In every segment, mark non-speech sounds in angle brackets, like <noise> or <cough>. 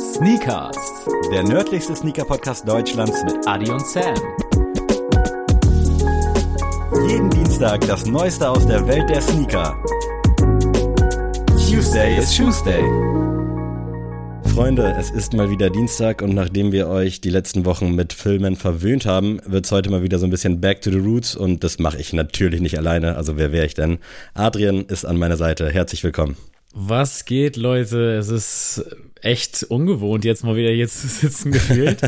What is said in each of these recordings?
Sneakers, der nördlichste Sneaker-Podcast Deutschlands mit Adi und Sam. Jeden Dienstag das Neueste aus der Welt der Sneaker. Tuesday is Tuesday. Freunde, es ist mal wieder Dienstag und nachdem wir euch die letzten Wochen mit Filmen verwöhnt haben, wird es heute mal wieder so ein bisschen Back to the Roots und das mache ich natürlich nicht alleine. Also wer wäre ich denn? Adrian ist an meiner Seite. Herzlich willkommen. Was geht, Leute? Es ist echt ungewohnt, jetzt mal wieder hier zu sitzen <laughs> gefühlt.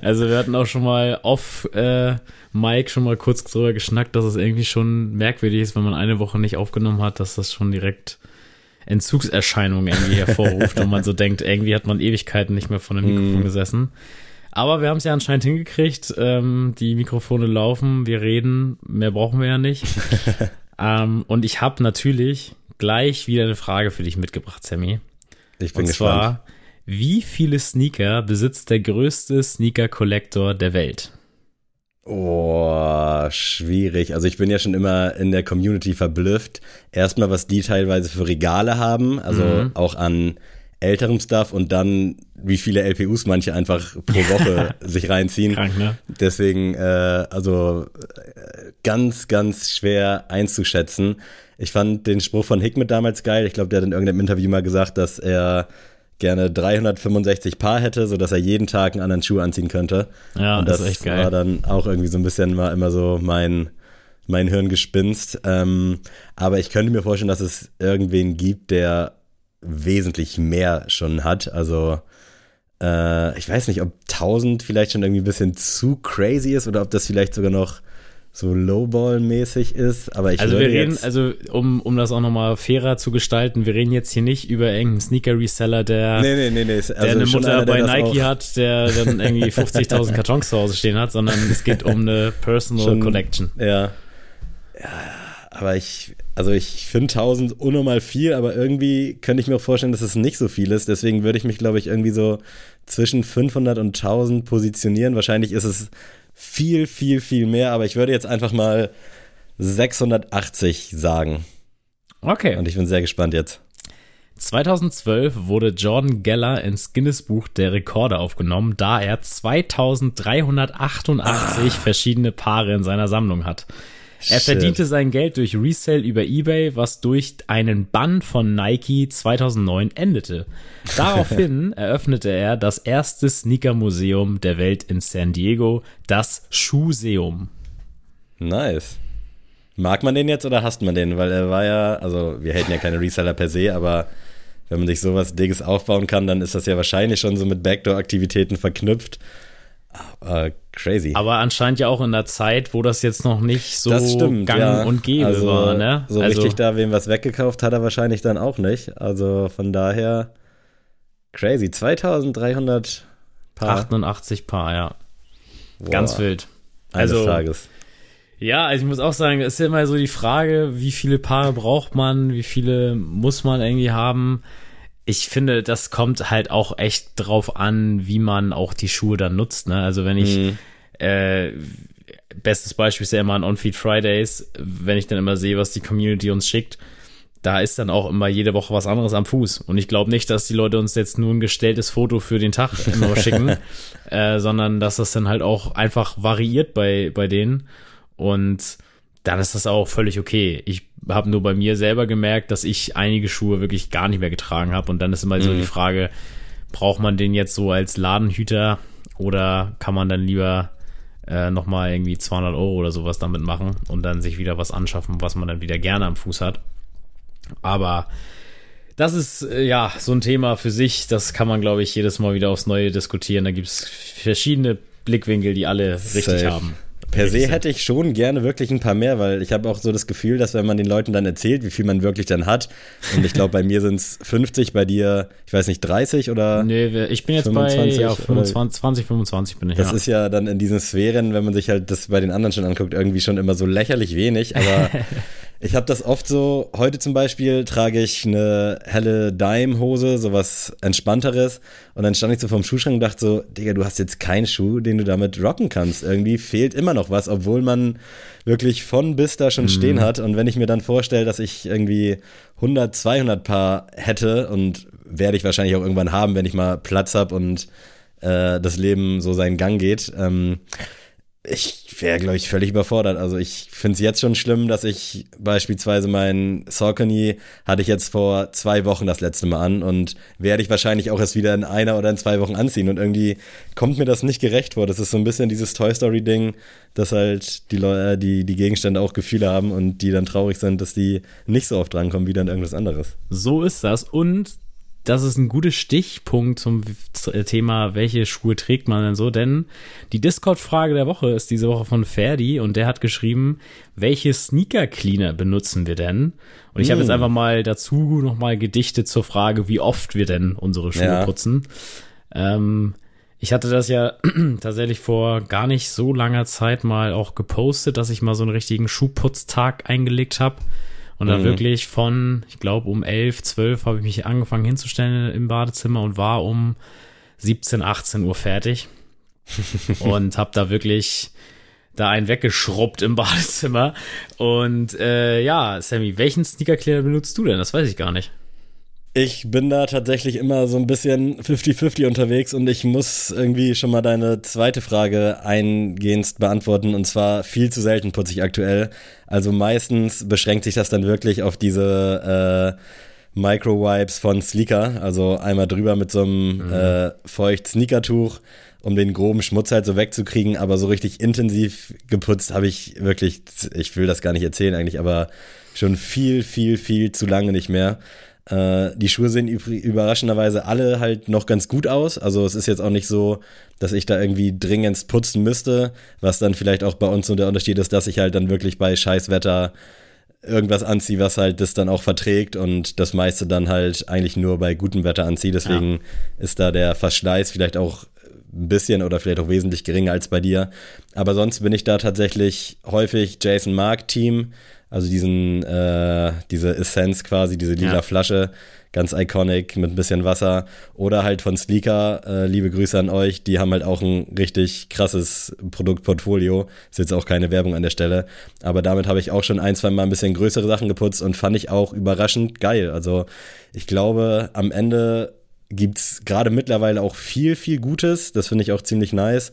also wir hatten auch schon mal off äh, Mike schon mal kurz drüber geschnackt, dass es irgendwie schon merkwürdig ist, wenn man eine Woche nicht aufgenommen hat, dass das schon direkt Entzugserscheinungen irgendwie hervorruft und man so denkt, irgendwie hat man Ewigkeiten nicht mehr vor einem Mikrofon mm. gesessen. Aber wir haben es ja anscheinend hingekriegt. Ähm, die Mikrofone laufen, wir reden, mehr brauchen wir ja nicht. <laughs> ähm, und ich habe natürlich gleich wieder eine Frage für dich mitgebracht, Sammy. Ich bin und gespannt. Zwar, wie viele Sneaker besitzt der größte Sneaker-Collector der Welt? Oh, schwierig. Also ich bin ja schon immer in der Community verblüfft. Erstmal, was die teilweise für Regale haben, also mhm. auch an älterem Stuff und dann, wie viele LPUs manche einfach pro <laughs> Woche sich reinziehen. Krank, ne? Deswegen, äh, also äh, ganz, ganz schwer einzuschätzen. Ich fand den Spruch von Hickmet damals geil. Ich glaube, der hat in irgendeinem Interview mal gesagt, dass er gerne 365 Paar hätte, sodass er jeden Tag einen anderen Schuh anziehen könnte. Ja, und das, das ist echt geil. war dann auch irgendwie so ein bisschen mal immer so mein, mein Hirngespinst. Ähm, aber ich könnte mir vorstellen, dass es irgendwen gibt, der wesentlich mehr schon hat. Also äh, ich weiß nicht, ob 1000 vielleicht schon irgendwie ein bisschen zu crazy ist oder ob das vielleicht sogar noch so Lowball-mäßig ist, aber ich Also wir reden, also um, um das auch nochmal fairer zu gestalten, wir reden jetzt hier nicht über irgendeinen Sneaker-Reseller, der, nee, nee, nee, nee. Also der eine Mutter einer, bei Nike hat, der dann irgendwie <laughs> 50.000 Kartons zu Hause stehen hat, sondern es geht um eine <laughs> Personal schon, Collection. Ja. Ja, aber ich, also ich finde 1000 unnormal viel, aber irgendwie könnte ich mir auch vorstellen, dass es nicht so viel ist. Deswegen würde ich mich, glaube ich, irgendwie so zwischen 500 und 1000 positionieren. Wahrscheinlich ist es viel, viel, viel mehr, aber ich würde jetzt einfach mal 680 sagen. Okay. Und ich bin sehr gespannt jetzt. 2012 wurde Jordan Geller ins Guinness Buch der Rekorde aufgenommen, da er 2388 ah. verschiedene Paare in seiner Sammlung hat. Er Shit. verdiente sein Geld durch Resale über eBay, was durch einen Bann von Nike 2009 endete. <laughs> Daraufhin eröffnete er das erste Sneaker-Museum der Welt in San Diego, das Schuhseum. Nice. Mag man den jetzt oder hasst man den? Weil er war ja, also wir haten ja keine Reseller per se, aber wenn man sich sowas Dickes aufbauen kann, dann ist das ja wahrscheinlich schon so mit Backdoor-Aktivitäten verknüpft. Aber crazy. Aber anscheinend ja auch in der Zeit, wo das jetzt noch nicht so stimmt, gang ja. und gäbe also, war, ne? So also, richtig da wem was weggekauft hat er wahrscheinlich dann auch nicht. Also von daher crazy. 2300 Paar. 88 Paar, ja. Wow. Ganz wild. Also, Eines Tages. Ja, also ich muss auch sagen, es ist ja immer so die Frage, wie viele Paare braucht man, wie viele muss man irgendwie haben ich finde, das kommt halt auch echt drauf an, wie man auch die Schuhe dann nutzt. Ne? Also wenn ich mhm. äh, bestes Beispiel ist ja immer an On-Feed Fridays, wenn ich dann immer sehe, was die Community uns schickt, da ist dann auch immer jede Woche was anderes am Fuß. Und ich glaube nicht, dass die Leute uns jetzt nur ein gestelltes Foto für den Tag <laughs> immer schicken, äh, sondern dass das dann halt auch einfach variiert bei, bei denen. Und dann ist das auch völlig okay. Ich habe nur bei mir selber gemerkt, dass ich einige Schuhe wirklich gar nicht mehr getragen habe. Und dann ist immer mhm. so die mhm. Frage, braucht man den jetzt so als Ladenhüter oder kann man dann lieber äh, nochmal irgendwie 200 Euro oder sowas damit machen und dann sich wieder was anschaffen, was man dann wieder gerne am Fuß hat. Aber das ist äh, ja so ein Thema für sich. Das kann man, glaube ich, jedes Mal wieder aufs Neue diskutieren. Da gibt es verschiedene Blickwinkel, die alle richtig Safe. haben. Per se hätte ich schon gerne wirklich ein paar mehr, weil ich habe auch so das Gefühl, dass wenn man den Leuten dann erzählt, wie viel man wirklich dann hat, und ich glaube, bei mir sind es 50, bei dir, ich weiß nicht, 30 oder. Nee, ich bin jetzt 25, bei ja, 25, 20, 25 bin ich. Das ja. ist ja dann in diesen Sphären, wenn man sich halt das bei den anderen schon anguckt, irgendwie schon immer so lächerlich wenig, aber <laughs> Ich habe das oft so, heute zum Beispiel trage ich eine helle Dime-Hose, sowas entspannteres. Und dann stand ich so vorm Schuhschrank und dachte so, Digga, du hast jetzt keinen Schuh, den du damit rocken kannst. Irgendwie fehlt immer noch was, obwohl man wirklich von bis da schon mhm. stehen hat. Und wenn ich mir dann vorstelle, dass ich irgendwie 100, 200 Paar hätte und werde ich wahrscheinlich auch irgendwann haben, wenn ich mal Platz habe und äh, das Leben so seinen Gang geht. Ähm, ich wäre, glaube ich, völlig überfordert. Also ich finde es jetzt schon schlimm, dass ich beispielsweise meinen Saucony hatte ich jetzt vor zwei Wochen das letzte Mal an und werde ich wahrscheinlich auch erst wieder in einer oder in zwei Wochen anziehen. Und irgendwie kommt mir das nicht gerecht vor. Das ist so ein bisschen dieses Toy Story-Ding, dass halt die Leute, die, die Gegenstände auch Gefühle haben und die dann traurig sind, dass die nicht so oft drankommen wie dann irgendwas anderes. So ist das. Und das ist ein guter Stichpunkt zum Thema, welche Schuhe trägt man denn so? Denn die Discord-Frage der Woche ist diese Woche von Ferdi und der hat geschrieben, welche Sneaker-Cleaner benutzen wir denn? Und ich mm. habe jetzt hm. einfach mal dazu nochmal gedichtet zur Frage, wie oft wir denn unsere Schuhe ja. putzen. Ähm, ich hatte das ja <clears throat> tatsächlich vor gar nicht so langer Zeit mal auch gepostet, dass ich mal so einen richtigen Schuhputztag eingelegt habe. Und dann mhm. wirklich von, ich glaube, um 11, 12 habe ich mich angefangen hinzustellen im Badezimmer und war um 17, 18 Uhr fertig. <laughs> und habe da wirklich da einen weggeschrubbt im Badezimmer. Und äh, ja, Sammy, welchen Sneaker-Cleaner benutzt du denn? Das weiß ich gar nicht. Ich bin da tatsächlich immer so ein bisschen 50-50 unterwegs und ich muss irgendwie schon mal deine zweite Frage eingehend beantworten und zwar viel zu selten putze ich aktuell. Also meistens beschränkt sich das dann wirklich auf diese äh, Micro-Wipes von Sleeker, also einmal drüber mit so einem mhm. äh, feucht Sneakertuch, um den groben Schmutz halt so wegzukriegen, aber so richtig intensiv geputzt habe ich wirklich, ich will das gar nicht erzählen eigentlich, aber schon viel, viel, viel zu lange nicht mehr. Äh, die Schuhe sehen überraschenderweise alle halt noch ganz gut aus. Also es ist jetzt auch nicht so, dass ich da irgendwie dringend putzen müsste, was dann vielleicht auch bei uns so der Unterschied ist, dass ich halt dann wirklich bei Scheißwetter irgendwas anziehe, was halt das dann auch verträgt und das meiste dann halt eigentlich nur bei gutem Wetter anziehe. Deswegen ja. ist da der Verschleiß vielleicht auch ein bisschen oder vielleicht auch wesentlich geringer als bei dir. Aber sonst bin ich da tatsächlich häufig Jason Mark Team. Also diesen, äh, diese Essenz quasi, diese lila ja. Flasche, ganz iconic mit ein bisschen Wasser. Oder halt von Sleeker, äh, liebe Grüße an euch, die haben halt auch ein richtig krasses Produktportfolio. Ist jetzt auch keine Werbung an der Stelle. Aber damit habe ich auch schon ein, zwei Mal ein bisschen größere Sachen geputzt und fand ich auch überraschend geil. Also ich glaube, am Ende gibt's gerade mittlerweile auch viel, viel Gutes. Das finde ich auch ziemlich nice.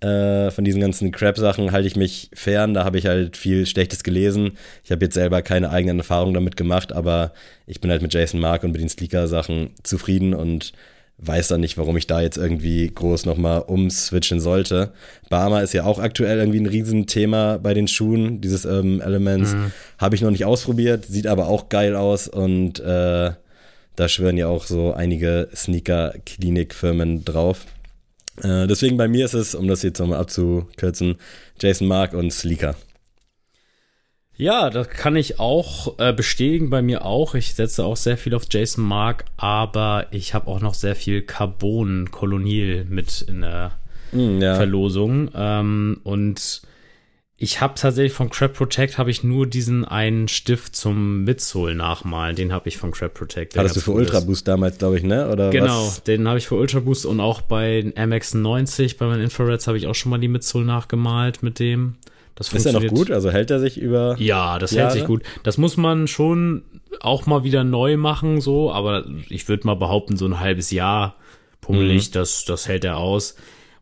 Äh, von diesen ganzen Crap-Sachen halte ich mich fern. Da habe ich halt viel Schlechtes gelesen. Ich habe jetzt selber keine eigenen Erfahrungen damit gemacht, aber ich bin halt mit Jason Mark und mit den Sleeker-Sachen zufrieden und weiß dann nicht, warum ich da jetzt irgendwie groß nochmal umswitchen sollte. Barmer ist ja auch aktuell irgendwie ein Riesenthema bei den Schuhen, dieses ähm, Elements. Mhm. Habe ich noch nicht ausprobiert, sieht aber auch geil aus und äh, da schwören ja auch so einige Sneaker-Klinik-Firmen drauf. Äh, deswegen bei mir ist es, um das jetzt nochmal abzukürzen, Jason Mark und Sleeker. Ja, das kann ich auch äh, bestätigen, bei mir auch. Ich setze auch sehr viel auf Jason Mark, aber ich habe auch noch sehr viel Carbon Kolonial mit in der mm, ja. Verlosung. Ähm, und ich habe tatsächlich von Crab Protect habe ich nur diesen einen Stift zum Midsole nachmalen. Den habe ich von Crab Protect. Hattest du für Ultra Boost damals, glaube ich, ne? Oder genau, was? den habe ich für Ultra Boost und auch bei MX90, bei meinen Infrareds habe ich auch schon mal die Midsole nachgemalt mit dem. Das ist er noch gut? Also hält er sich über. Ja, das Jahre? hält sich gut. Das muss man schon auch mal wieder neu machen, so, aber ich würde mal behaupten, so ein halbes Jahr pummelig, mhm. das, das hält er aus.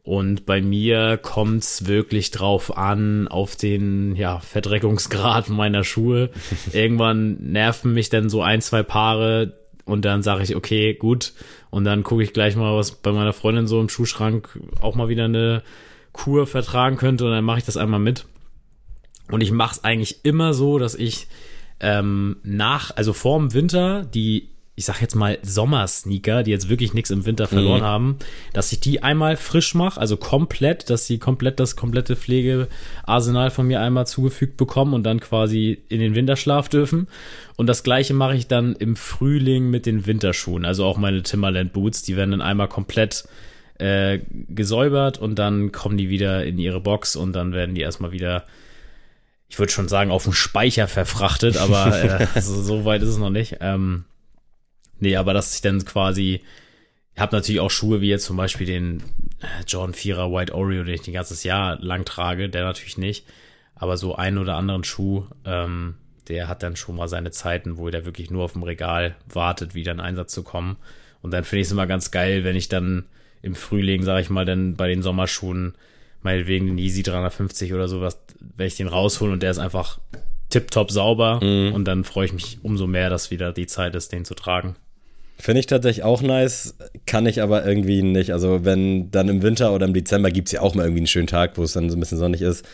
Und bei mir kommt's wirklich drauf an, auf den ja, Verdreckungsgrad meiner Schuhe. <laughs> Irgendwann nerven mich dann so ein, zwei Paare und dann sage ich, okay, gut. Und dann gucke ich gleich mal, was bei meiner Freundin so im Schuhschrank auch mal wieder eine Kur vertragen könnte und dann mache ich das einmal mit. Und ich mache es eigentlich immer so, dass ich ähm, nach, also vorm Winter die ich sag jetzt mal Sommersneaker, die jetzt wirklich nichts im Winter verloren mhm. haben, dass ich die einmal frisch mache, also komplett, dass sie komplett das komplette Pflegearsenal von mir einmal zugefügt bekommen und dann quasi in den Winterschlaf dürfen. Und das gleiche mache ich dann im Frühling mit den Winterschuhen, also auch meine Timberland Boots, die werden dann einmal komplett äh, gesäubert und dann kommen die wieder in ihre Box und dann werden die erstmal wieder ich würde schon sagen, auf den Speicher verfrachtet, aber <laughs> äh, so, so weit ist es noch nicht. Ähm, Nee, aber dass ich dann quasi, ich habe natürlich auch Schuhe wie jetzt zum Beispiel den äh, John Vierer White Oreo, den ich ein ganzes Jahr lang trage, der natürlich nicht. Aber so einen oder anderen Schuh, ähm, der hat dann schon mal seine Zeiten, wo der wirklich nur auf dem Regal wartet, wieder in Einsatz zu kommen. Und dann finde ich es immer ganz geil, wenn ich dann im Frühling, sage ich mal, dann bei den Sommerschuhen meinetwegen den Yeezy 350 oder sowas, wenn ich den raushole und der ist einfach tipptopp sauber mhm. und dann freue ich mich umso mehr, dass wieder die Zeit ist, den zu tragen. Finde ich tatsächlich auch nice, kann ich aber irgendwie nicht. Also wenn dann im Winter oder im Dezember gibt es ja auch mal irgendwie einen schönen Tag, wo es dann so ein bisschen sonnig ist.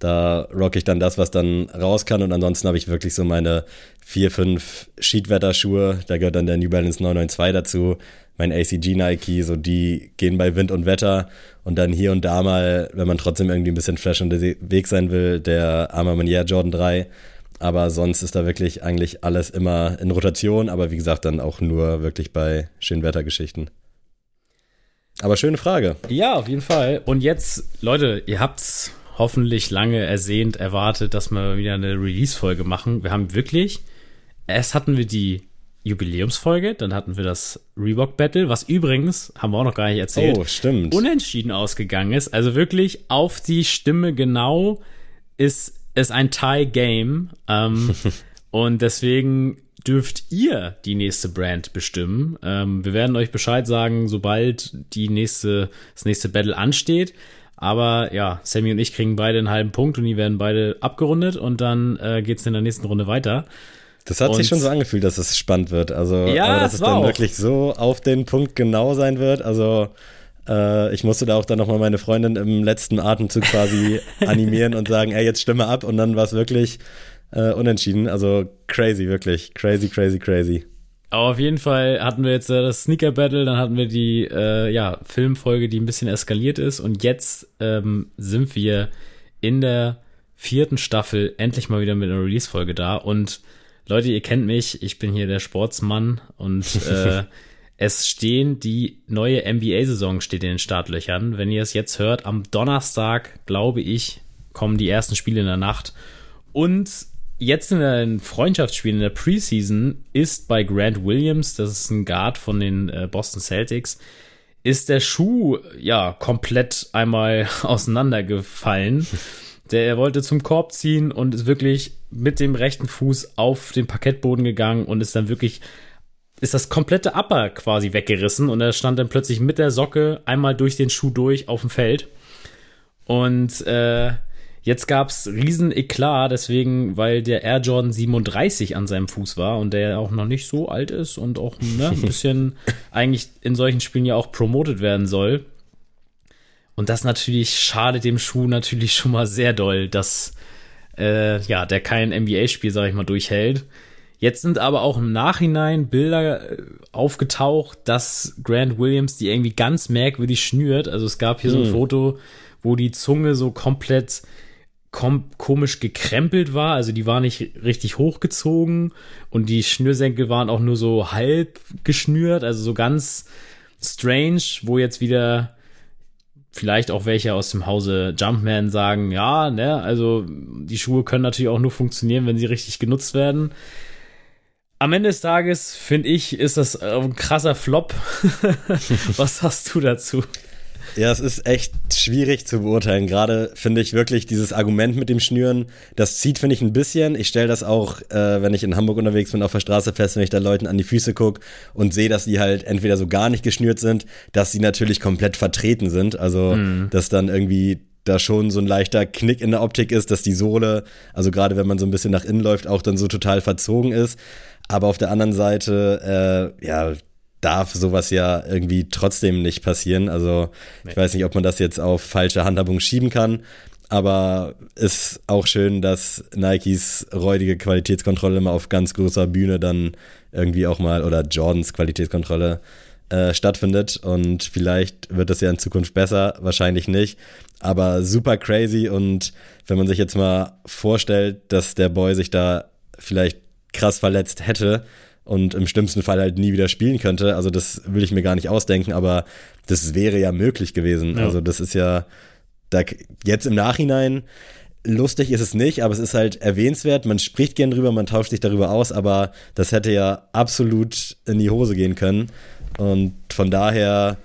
Da rock ich dann das, was dann raus kann und ansonsten habe ich wirklich so meine vier, fünf Sheetwetter-Schuhe. Da gehört dann der New Balance 992 dazu, mein ACG Nike, so die gehen bei Wind und Wetter und dann hier und da mal, wenn man trotzdem irgendwie ein bisschen fresh unterwegs sein will, der Armamanier Jordan 3. Aber sonst ist da wirklich eigentlich alles immer in Rotation, aber wie gesagt, dann auch nur wirklich bei Schönwettergeschichten. Aber schöne Frage. Ja, auf jeden Fall. Und jetzt, Leute, ihr habt's hoffentlich lange ersehnt, erwartet, dass wir wieder eine Release-Folge machen. Wir haben wirklich, erst hatten wir die Jubiläumsfolge, dann hatten wir das Reebok Battle, was übrigens, haben wir auch noch gar nicht erzählt, oh, stimmt. unentschieden ausgegangen ist. Also wirklich auf die Stimme genau ist es ein Tie-Game. Ähm, <laughs> und deswegen dürft ihr die nächste Brand bestimmen. Ähm, wir werden euch Bescheid sagen, sobald die nächste, das nächste Battle ansteht. Aber ja, Sammy und ich kriegen beide einen halben Punkt und die werden beide abgerundet und dann äh, geht es in der nächsten Runde weiter. Das hat und, sich schon so angefühlt, dass es spannend wird. Also, ja, aber dass es dann auch. wirklich so auf den Punkt genau sein wird. Also, äh, ich musste da auch dann nochmal meine Freundin im letzten Atemzug quasi <laughs> animieren und sagen, ey, jetzt stimme ab. Und dann war es wirklich äh, unentschieden. Also crazy, wirklich. Crazy, crazy, crazy. Aber auf jeden Fall hatten wir jetzt äh, das Sneaker Battle, dann hatten wir die äh, ja, Filmfolge, die ein bisschen eskaliert ist. Und jetzt ähm, sind wir in der vierten Staffel endlich mal wieder mit einer Release-Folge da. Und Leute, ihr kennt mich, ich bin hier der Sportsmann und <laughs> äh, es stehen die neue NBA-Saison steht in den Startlöchern. Wenn ihr es jetzt hört, am Donnerstag, glaube ich, kommen die ersten Spiele in der Nacht. Und jetzt in den Freundschaftsspielen in der Preseason ist bei Grant Williams, das ist ein Guard von den äh, Boston Celtics, ist der Schuh ja komplett einmal <laughs> auseinandergefallen. Der er wollte zum Korb ziehen und ist wirklich mit dem rechten Fuß auf den Parkettboden gegangen und ist dann wirklich ist das komplette Upper quasi weggerissen und er stand dann plötzlich mit der Socke einmal durch den Schuh durch auf dem Feld. Und äh, Jetzt gab's riesen Eklat, deswegen, weil der Air Jordan 37 an seinem Fuß war und der auch noch nicht so alt ist und auch ne, ein <laughs> bisschen eigentlich in solchen Spielen ja auch promotet werden soll. Und das natürlich schadet dem Schuh natürlich schon mal sehr doll, dass äh, ja, der kein NBA-Spiel, sag ich mal, durchhält. Jetzt sind aber auch im Nachhinein Bilder äh, aufgetaucht, dass Grant Williams die irgendwie ganz merkwürdig schnürt. Also es gab hier hm. so ein hm. Foto, wo die Zunge so komplett kom komisch gekrempelt war, also die war nicht richtig hochgezogen und die Schnürsenkel waren auch nur so halb geschnürt, also so ganz strange, wo jetzt wieder vielleicht auch welche aus dem Hause Jumpman sagen, ja, ne, also die Schuhe können natürlich auch nur funktionieren, wenn sie richtig genutzt werden. Am Ende des Tages, finde ich, ist das ein krasser Flop. <laughs> Was hast du dazu? Ja, es ist echt schwierig zu beurteilen. Gerade finde ich wirklich dieses Argument mit dem Schnüren, das zieht, finde ich, ein bisschen. Ich stelle das auch, äh, wenn ich in Hamburg unterwegs bin, auf der Straße fest, wenn ich da Leuten an die Füße gucke und sehe, dass die halt entweder so gar nicht geschnürt sind, dass sie natürlich komplett vertreten sind. Also, mhm. dass dann irgendwie da schon so ein leichter Knick in der Optik ist, dass die Sohle, also gerade wenn man so ein bisschen nach innen läuft, auch dann so total verzogen ist. Aber auf der anderen Seite, äh, ja, darf sowas ja irgendwie trotzdem nicht passieren. Also ich weiß nicht, ob man das jetzt auf falsche Handhabung schieben kann, aber ist auch schön, dass Nikes räudige Qualitätskontrolle mal auf ganz großer Bühne dann irgendwie auch mal oder Jordans Qualitätskontrolle äh, stattfindet. Und vielleicht wird das ja in Zukunft besser, wahrscheinlich nicht, aber super crazy. Und wenn man sich jetzt mal vorstellt, dass der Boy sich da vielleicht krass verletzt hätte, und im schlimmsten Fall halt nie wieder spielen könnte. Also das will ich mir gar nicht ausdenken, aber das wäre ja möglich gewesen. Ja. Also das ist ja da, jetzt im Nachhinein lustig ist es nicht, aber es ist halt erwähnenswert. Man spricht gern drüber, man tauscht sich darüber aus, aber das hätte ja absolut in die Hose gehen können. Und von daher,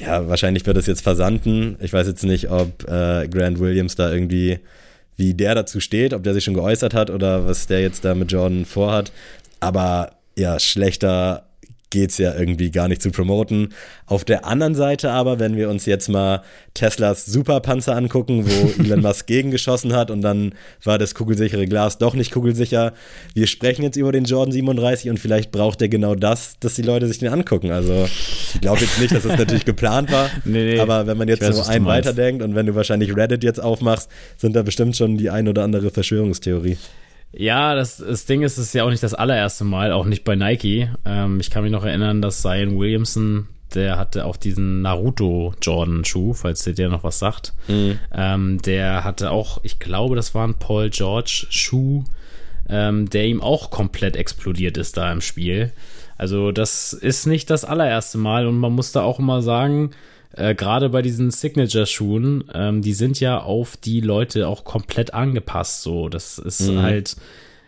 ja, wahrscheinlich wird es jetzt versanden. Ich weiß jetzt nicht, ob äh, Grant Williams da irgendwie wie der dazu steht, ob der sich schon geäußert hat oder was der jetzt da mit Jordan vorhat. Aber ja, schlechter geht's ja irgendwie gar nicht zu promoten. Auf der anderen Seite aber, wenn wir uns jetzt mal Teslas Superpanzer angucken, wo <laughs> Elon Musk gegengeschossen hat und dann war das kugelsichere Glas doch nicht kugelsicher. Wir sprechen jetzt über den Jordan 37 und vielleicht braucht er genau das, dass die Leute sich den angucken. Also ich glaube jetzt nicht, dass das natürlich geplant war, <laughs> nee, nee. aber wenn man jetzt weiß, so einen weiterdenkt und wenn du wahrscheinlich Reddit jetzt aufmachst, sind da bestimmt schon die ein oder andere Verschwörungstheorie. Ja, das, das Ding ist, es ist ja auch nicht das allererste Mal, auch nicht bei Nike. Ähm, ich kann mich noch erinnern, dass Zion Williamson, der hatte auch diesen Naruto Jordan Schuh, falls dir der noch was sagt. Mhm. Ähm, der hatte auch, ich glaube, das war ein Paul George Schuh, ähm, der ihm auch komplett explodiert ist da im Spiel. Also das ist nicht das allererste Mal und man muss da auch immer sagen, äh, gerade bei diesen Signature-Schuhen, ähm, die sind ja auf die Leute auch komplett angepasst. So, das ist mhm. halt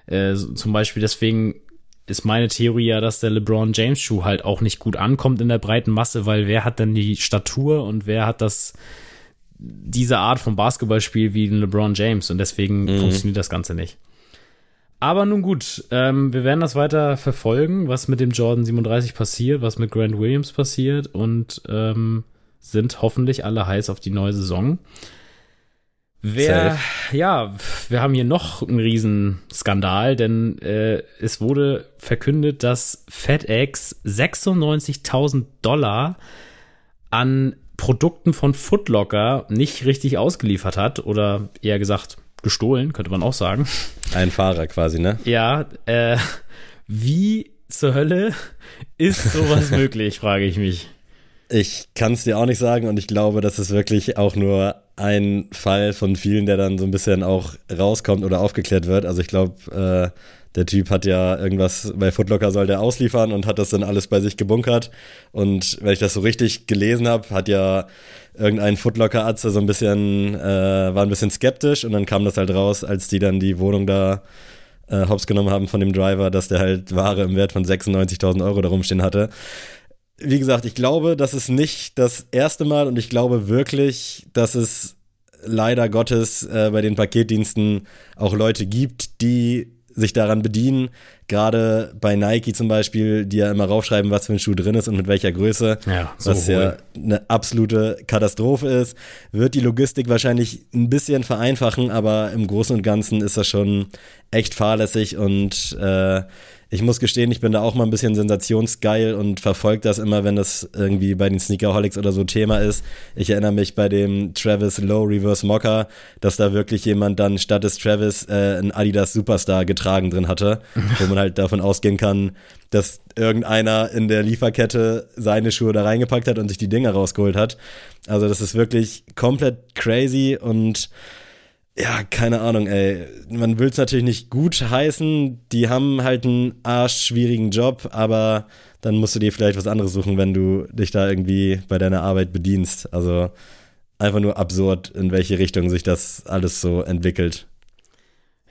äh, zum Beispiel deswegen ist meine Theorie ja, dass der LeBron James Schuh halt auch nicht gut ankommt in der breiten Masse, weil wer hat denn die Statur und wer hat das diese Art von Basketballspiel wie ein LeBron James und deswegen mhm. funktioniert das Ganze nicht. Aber nun gut, ähm, wir werden das weiter verfolgen, was mit dem Jordan 37 passiert, was mit Grant Williams passiert und ähm, sind hoffentlich alle heiß auf die neue Saison. Wer, Safe. ja, wir haben hier noch einen Riesenskandal, denn äh, es wurde verkündet, dass FedEx 96.000 Dollar an Produkten von Footlocker nicht richtig ausgeliefert hat oder eher gesagt gestohlen, könnte man auch sagen. Ein Fahrer quasi, ne? Ja, äh, wie zur Hölle ist sowas <laughs> möglich, frage ich mich. Ich kann es dir auch nicht sagen und ich glaube, das ist wirklich auch nur ein Fall von vielen, der dann so ein bisschen auch rauskommt oder aufgeklärt wird. Also ich glaube, äh, der Typ hat ja irgendwas bei Footlocker soll der ausliefern und hat das dann alles bei sich gebunkert. Und wenn ich das so richtig gelesen habe, hat ja irgendein Footlocker-Arzt so ein bisschen, äh, war ein bisschen skeptisch und dann kam das halt raus, als die dann die Wohnung da äh, hops genommen haben von dem Driver, dass der halt Ware im Wert von 96.000 Euro da rumstehen hatte wie gesagt, ich glaube, das ist nicht das erste Mal und ich glaube wirklich, dass es leider Gottes äh, bei den Paketdiensten auch Leute gibt, die sich daran bedienen. Gerade bei Nike zum Beispiel, die ja immer raufschreiben, was für ein Schuh drin ist und mit welcher Größe. Ja, so was ja eine absolute Katastrophe ist. Wird die Logistik wahrscheinlich ein bisschen vereinfachen, aber im Großen und Ganzen ist das schon echt fahrlässig und äh, ich muss gestehen, ich bin da auch mal ein bisschen sensationsgeil und verfolge das immer, wenn das irgendwie bei den Sneakerholics oder so Thema ist. Ich erinnere mich bei dem Travis Low Reverse Mocker, dass da wirklich jemand dann statt des Travis äh, ein Adidas Superstar getragen drin hatte, <laughs> wo man halt davon ausgehen kann, dass irgendeiner in der Lieferkette seine Schuhe da reingepackt hat und sich die Dinger rausgeholt hat. Also das ist wirklich komplett crazy und ja, keine Ahnung, ey. Man will es natürlich nicht gut heißen. Die haben halt einen arschschwierigen Job, aber dann musst du dir vielleicht was anderes suchen, wenn du dich da irgendwie bei deiner Arbeit bedienst. Also einfach nur absurd, in welche Richtung sich das alles so entwickelt.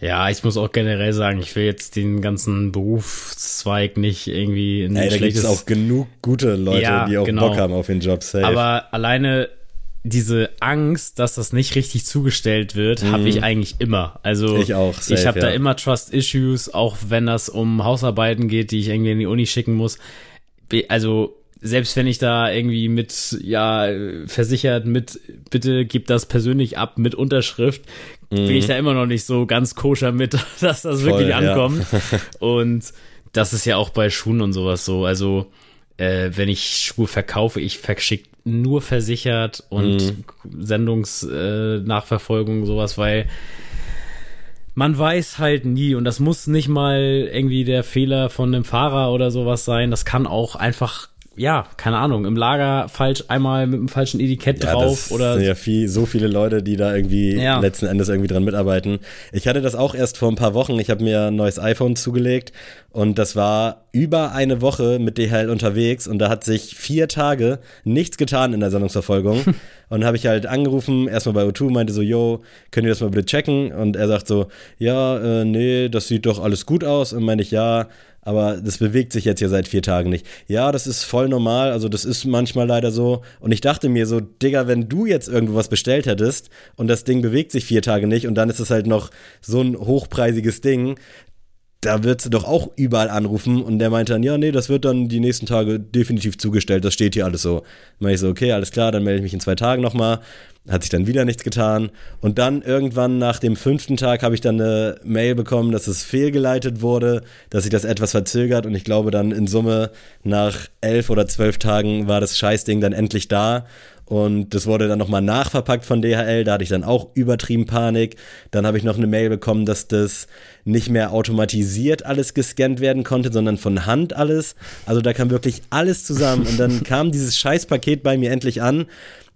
Ja, ich muss auch generell sagen, ich will jetzt den ganzen Berufszweig nicht irgendwie in Ey, da gibt es auch genug gute Leute, ja, die auch genau. Bock haben auf den Job. Safe. Aber alleine diese Angst, dass das nicht richtig zugestellt wird, mhm. habe ich eigentlich immer. Also ich auch. Safe, ich habe ja. da immer Trust Issues, auch wenn das um Hausarbeiten geht, die ich irgendwie in die Uni schicken muss. Also selbst wenn ich da irgendwie mit ja versichert mit bitte gib das persönlich ab mit Unterschrift, mhm. bin ich da immer noch nicht so ganz koscher mit, <laughs> dass das Voll, wirklich ankommt. Ja. <laughs> und das ist ja auch bei Schuhen und sowas so. Also äh, wenn ich Schuhe verkaufe, ich verschicke nur versichert und mhm. Sendungsnachverfolgung, äh, sowas, weil man weiß halt nie und das muss nicht mal irgendwie der Fehler von einem Fahrer oder sowas sein. Das kann auch einfach ja, keine Ahnung, im Lager falsch einmal mit einem falschen Etikett ja, drauf oder. Sind ja viel, so viele Leute, die da irgendwie ja. letzten Endes irgendwie dran mitarbeiten. Ich hatte das auch erst vor ein paar Wochen. Ich habe mir ein neues iPhone zugelegt und das war über eine Woche mit DHL unterwegs und da hat sich vier Tage nichts getan in der Sendungsverfolgung. <laughs> und habe ich halt angerufen, erstmal bei O2, meinte so, yo, könnt ihr das mal bitte checken? Und er sagt so, ja, äh, nee, das sieht doch alles gut aus. Und meinte ich, ja, aber das bewegt sich jetzt hier seit vier Tagen nicht. Ja, das ist voll normal, also das ist manchmal leider so. Und ich dachte mir so, Digga, wenn du jetzt irgendwo was bestellt hättest und das Ding bewegt sich vier Tage nicht und dann ist es halt noch so ein hochpreisiges Ding, da wird sie doch auch überall anrufen. Und der meinte dann, ja, nee, das wird dann die nächsten Tage definitiv zugestellt, das steht hier alles so. Dann ich so, okay, alles klar, dann melde ich mich in zwei Tagen nochmal. Hat sich dann wieder nichts getan. Und dann irgendwann nach dem fünften Tag habe ich dann eine Mail bekommen, dass es fehlgeleitet wurde, dass sich das etwas verzögert. Und ich glaube dann in Summe nach elf oder zwölf Tagen war das Scheißding dann endlich da. Und das wurde dann nochmal nachverpackt von DHL. Da hatte ich dann auch übertrieben Panik. Dann habe ich noch eine Mail bekommen, dass das nicht mehr automatisiert alles gescannt werden konnte, sondern von Hand alles. Also da kam wirklich alles zusammen. Und dann kam dieses Scheißpaket bei mir endlich an.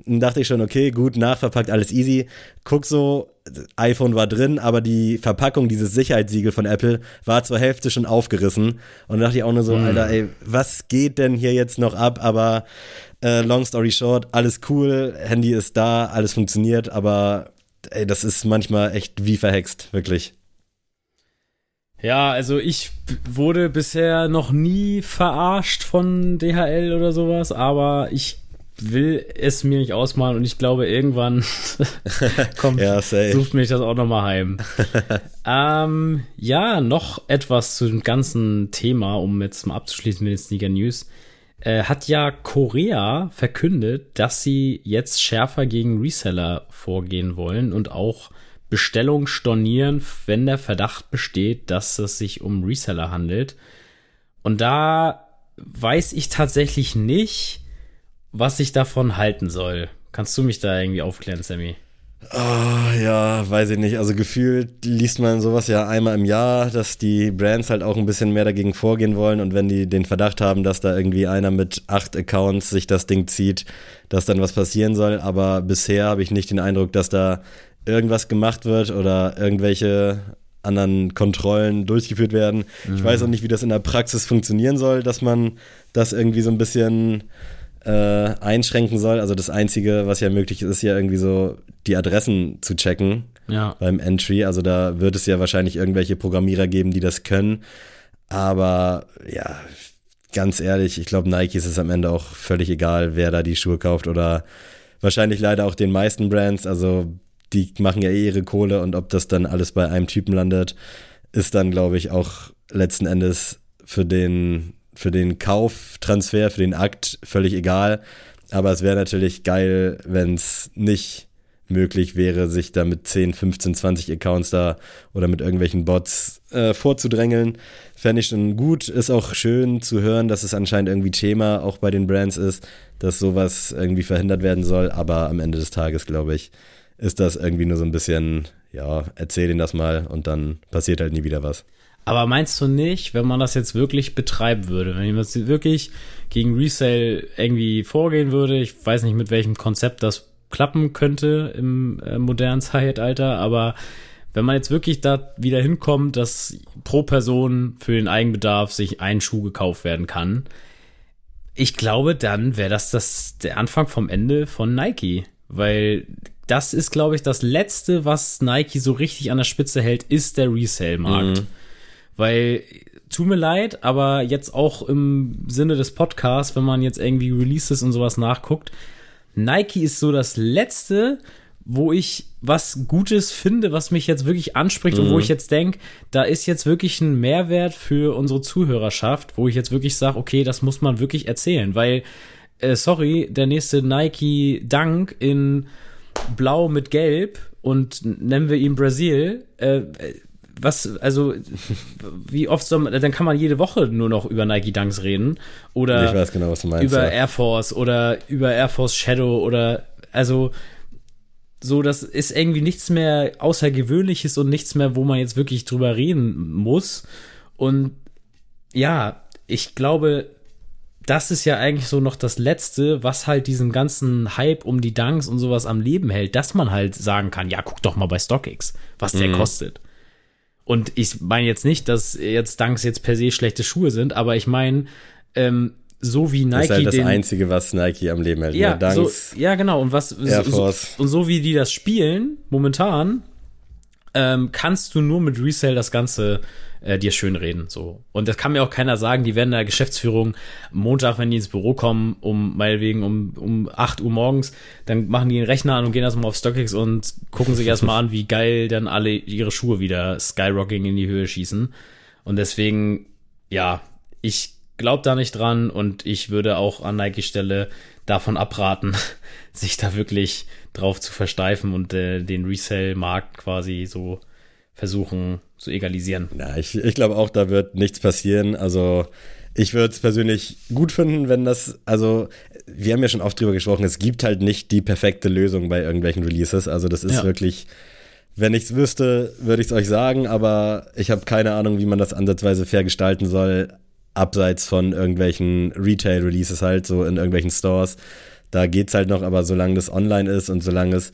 Und dachte ich schon, okay, gut, nachverpackt, alles easy. Guck so, iPhone war drin, aber die Verpackung, dieses Sicherheitssiegel von Apple, war zur Hälfte schon aufgerissen. Und da dachte ich auch nur so, mm. Alter, ey, was geht denn hier jetzt noch ab? Aber äh, long story short, alles cool, Handy ist da, alles funktioniert, aber ey, das ist manchmal echt wie verhext, wirklich. Ja, also ich wurde bisher noch nie verarscht von DHL oder sowas, aber ich will es mir nicht ausmalen und ich glaube, irgendwann <laughs> kommt, ja, sucht mich das auch nochmal heim. <laughs> ähm, ja, noch etwas zu dem ganzen Thema, um jetzt mal abzuschließen mit den Sneaker News. Äh, hat ja Korea verkündet, dass sie jetzt schärfer gegen Reseller vorgehen wollen und auch Bestellungen stornieren, wenn der Verdacht besteht, dass es sich um Reseller handelt. Und da weiß ich tatsächlich nicht, was ich davon halten soll. Kannst du mich da irgendwie aufklären, Sammy? Oh, ja, weiß ich nicht. Also gefühlt liest man sowas ja einmal im Jahr, dass die Brands halt auch ein bisschen mehr dagegen vorgehen wollen und wenn die den Verdacht haben, dass da irgendwie einer mit acht Accounts sich das Ding zieht, dass dann was passieren soll. Aber bisher habe ich nicht den Eindruck, dass da irgendwas gemacht wird oder irgendwelche anderen Kontrollen durchgeführt werden. Mhm. Ich weiß auch nicht, wie das in der Praxis funktionieren soll, dass man das irgendwie so ein bisschen äh, einschränken soll. Also das Einzige, was ja möglich ist, ist ja irgendwie so die Adressen zu checken ja. beim Entry. Also da wird es ja wahrscheinlich irgendwelche Programmierer geben, die das können. Aber ja, ganz ehrlich, ich glaube, Nike ist es am Ende auch völlig egal, wer da die Schuhe kauft oder wahrscheinlich leider auch den meisten Brands. Also die machen ja eh ihre Kohle und ob das dann alles bei einem Typen landet, ist dann, glaube ich, auch letzten Endes für den für den Kauftransfer, für den Akt völlig egal. Aber es wäre natürlich geil, wenn es nicht möglich wäre, sich da mit 10, 15, 20 Accounts da oder mit irgendwelchen Bots äh, vorzudrängeln. Fände ich schon gut. Ist auch schön zu hören, dass es anscheinend irgendwie Thema auch bei den Brands ist, dass sowas irgendwie verhindert werden soll. Aber am Ende des Tages, glaube ich, ist das irgendwie nur so ein bisschen, ja, erzähl ihnen das mal und dann passiert halt nie wieder was. Aber meinst du nicht, wenn man das jetzt wirklich betreiben würde, wenn jemand wirklich gegen Resale irgendwie vorgehen würde, ich weiß nicht, mit welchem Konzept das klappen könnte im äh, modernen <laughs> Zeitalter, aber wenn man jetzt wirklich da wieder hinkommt, dass pro Person für den Eigenbedarf sich ein Schuh gekauft werden kann, ich glaube, dann wäre das, das der Anfang vom Ende von Nike, weil das ist, glaube ich, das letzte, was Nike so richtig an der Spitze hält, ist der Resale-Markt. Mhm. Weil, tut mir leid, aber jetzt auch im Sinne des Podcasts, wenn man jetzt irgendwie Releases und sowas nachguckt, Nike ist so das letzte, wo ich was Gutes finde, was mich jetzt wirklich anspricht mhm. und wo mhm. ich jetzt denke, da ist jetzt wirklich ein Mehrwert für unsere Zuhörerschaft, wo ich jetzt wirklich sage, okay, das muss man wirklich erzählen, weil, äh, sorry, der nächste Nike Dank in Blau mit Gelb und nennen wir ihn Brasil, äh, was, also, wie oft soll man, dann kann man jede Woche nur noch über Nike Dunks reden. Oder ich weiß genau, meinst, über ja. Air Force oder über Air Force Shadow oder, also, so, das ist irgendwie nichts mehr Außergewöhnliches und nichts mehr, wo man jetzt wirklich drüber reden muss. Und ja, ich glaube, das ist ja eigentlich so noch das Letzte, was halt diesen ganzen Hype um die Dunks und sowas am Leben hält, dass man halt sagen kann, ja, guck doch mal bei StockX, was der mhm. kostet. Und ich meine jetzt nicht, dass jetzt Dunks jetzt per se schlechte Schuhe sind, aber ich meine, ähm, so wie Nike. Das ist halt das den, Einzige, was Nike am Leben hält. Ja, ne? so, ja genau. Und was Force. So, und so wie die das spielen, momentan, ähm, kannst du nur mit Resale das Ganze äh, dir schön reden. So. Und das kann mir auch keiner sagen, die werden der Geschäftsführung Montag, wenn die ins Büro kommen, um meinetwegen um, um 8 Uhr morgens, dann machen die den Rechner an und gehen erstmal auf StockX und gucken sich erstmal an, wie geil dann alle ihre Schuhe wieder skyrocking in die Höhe schießen. Und deswegen, ja, ich glaube da nicht dran und ich würde auch an Nike Stelle davon abraten, <laughs> sich da wirklich drauf zu versteifen und äh, den Resale-Markt quasi so versuchen zu egalisieren. Ja, ich, ich glaube auch, da wird nichts passieren. Also ich würde es persönlich gut finden, wenn das, also wir haben ja schon oft drüber gesprochen, es gibt halt nicht die perfekte Lösung bei irgendwelchen Releases. Also das ist ja. wirklich, wenn ich es wüsste, würde ich es euch sagen, aber ich habe keine Ahnung, wie man das ansatzweise fair gestalten soll, abseits von irgendwelchen Retail-Releases halt, so in irgendwelchen Stores. Da geht's halt noch, aber solange das online ist und solange es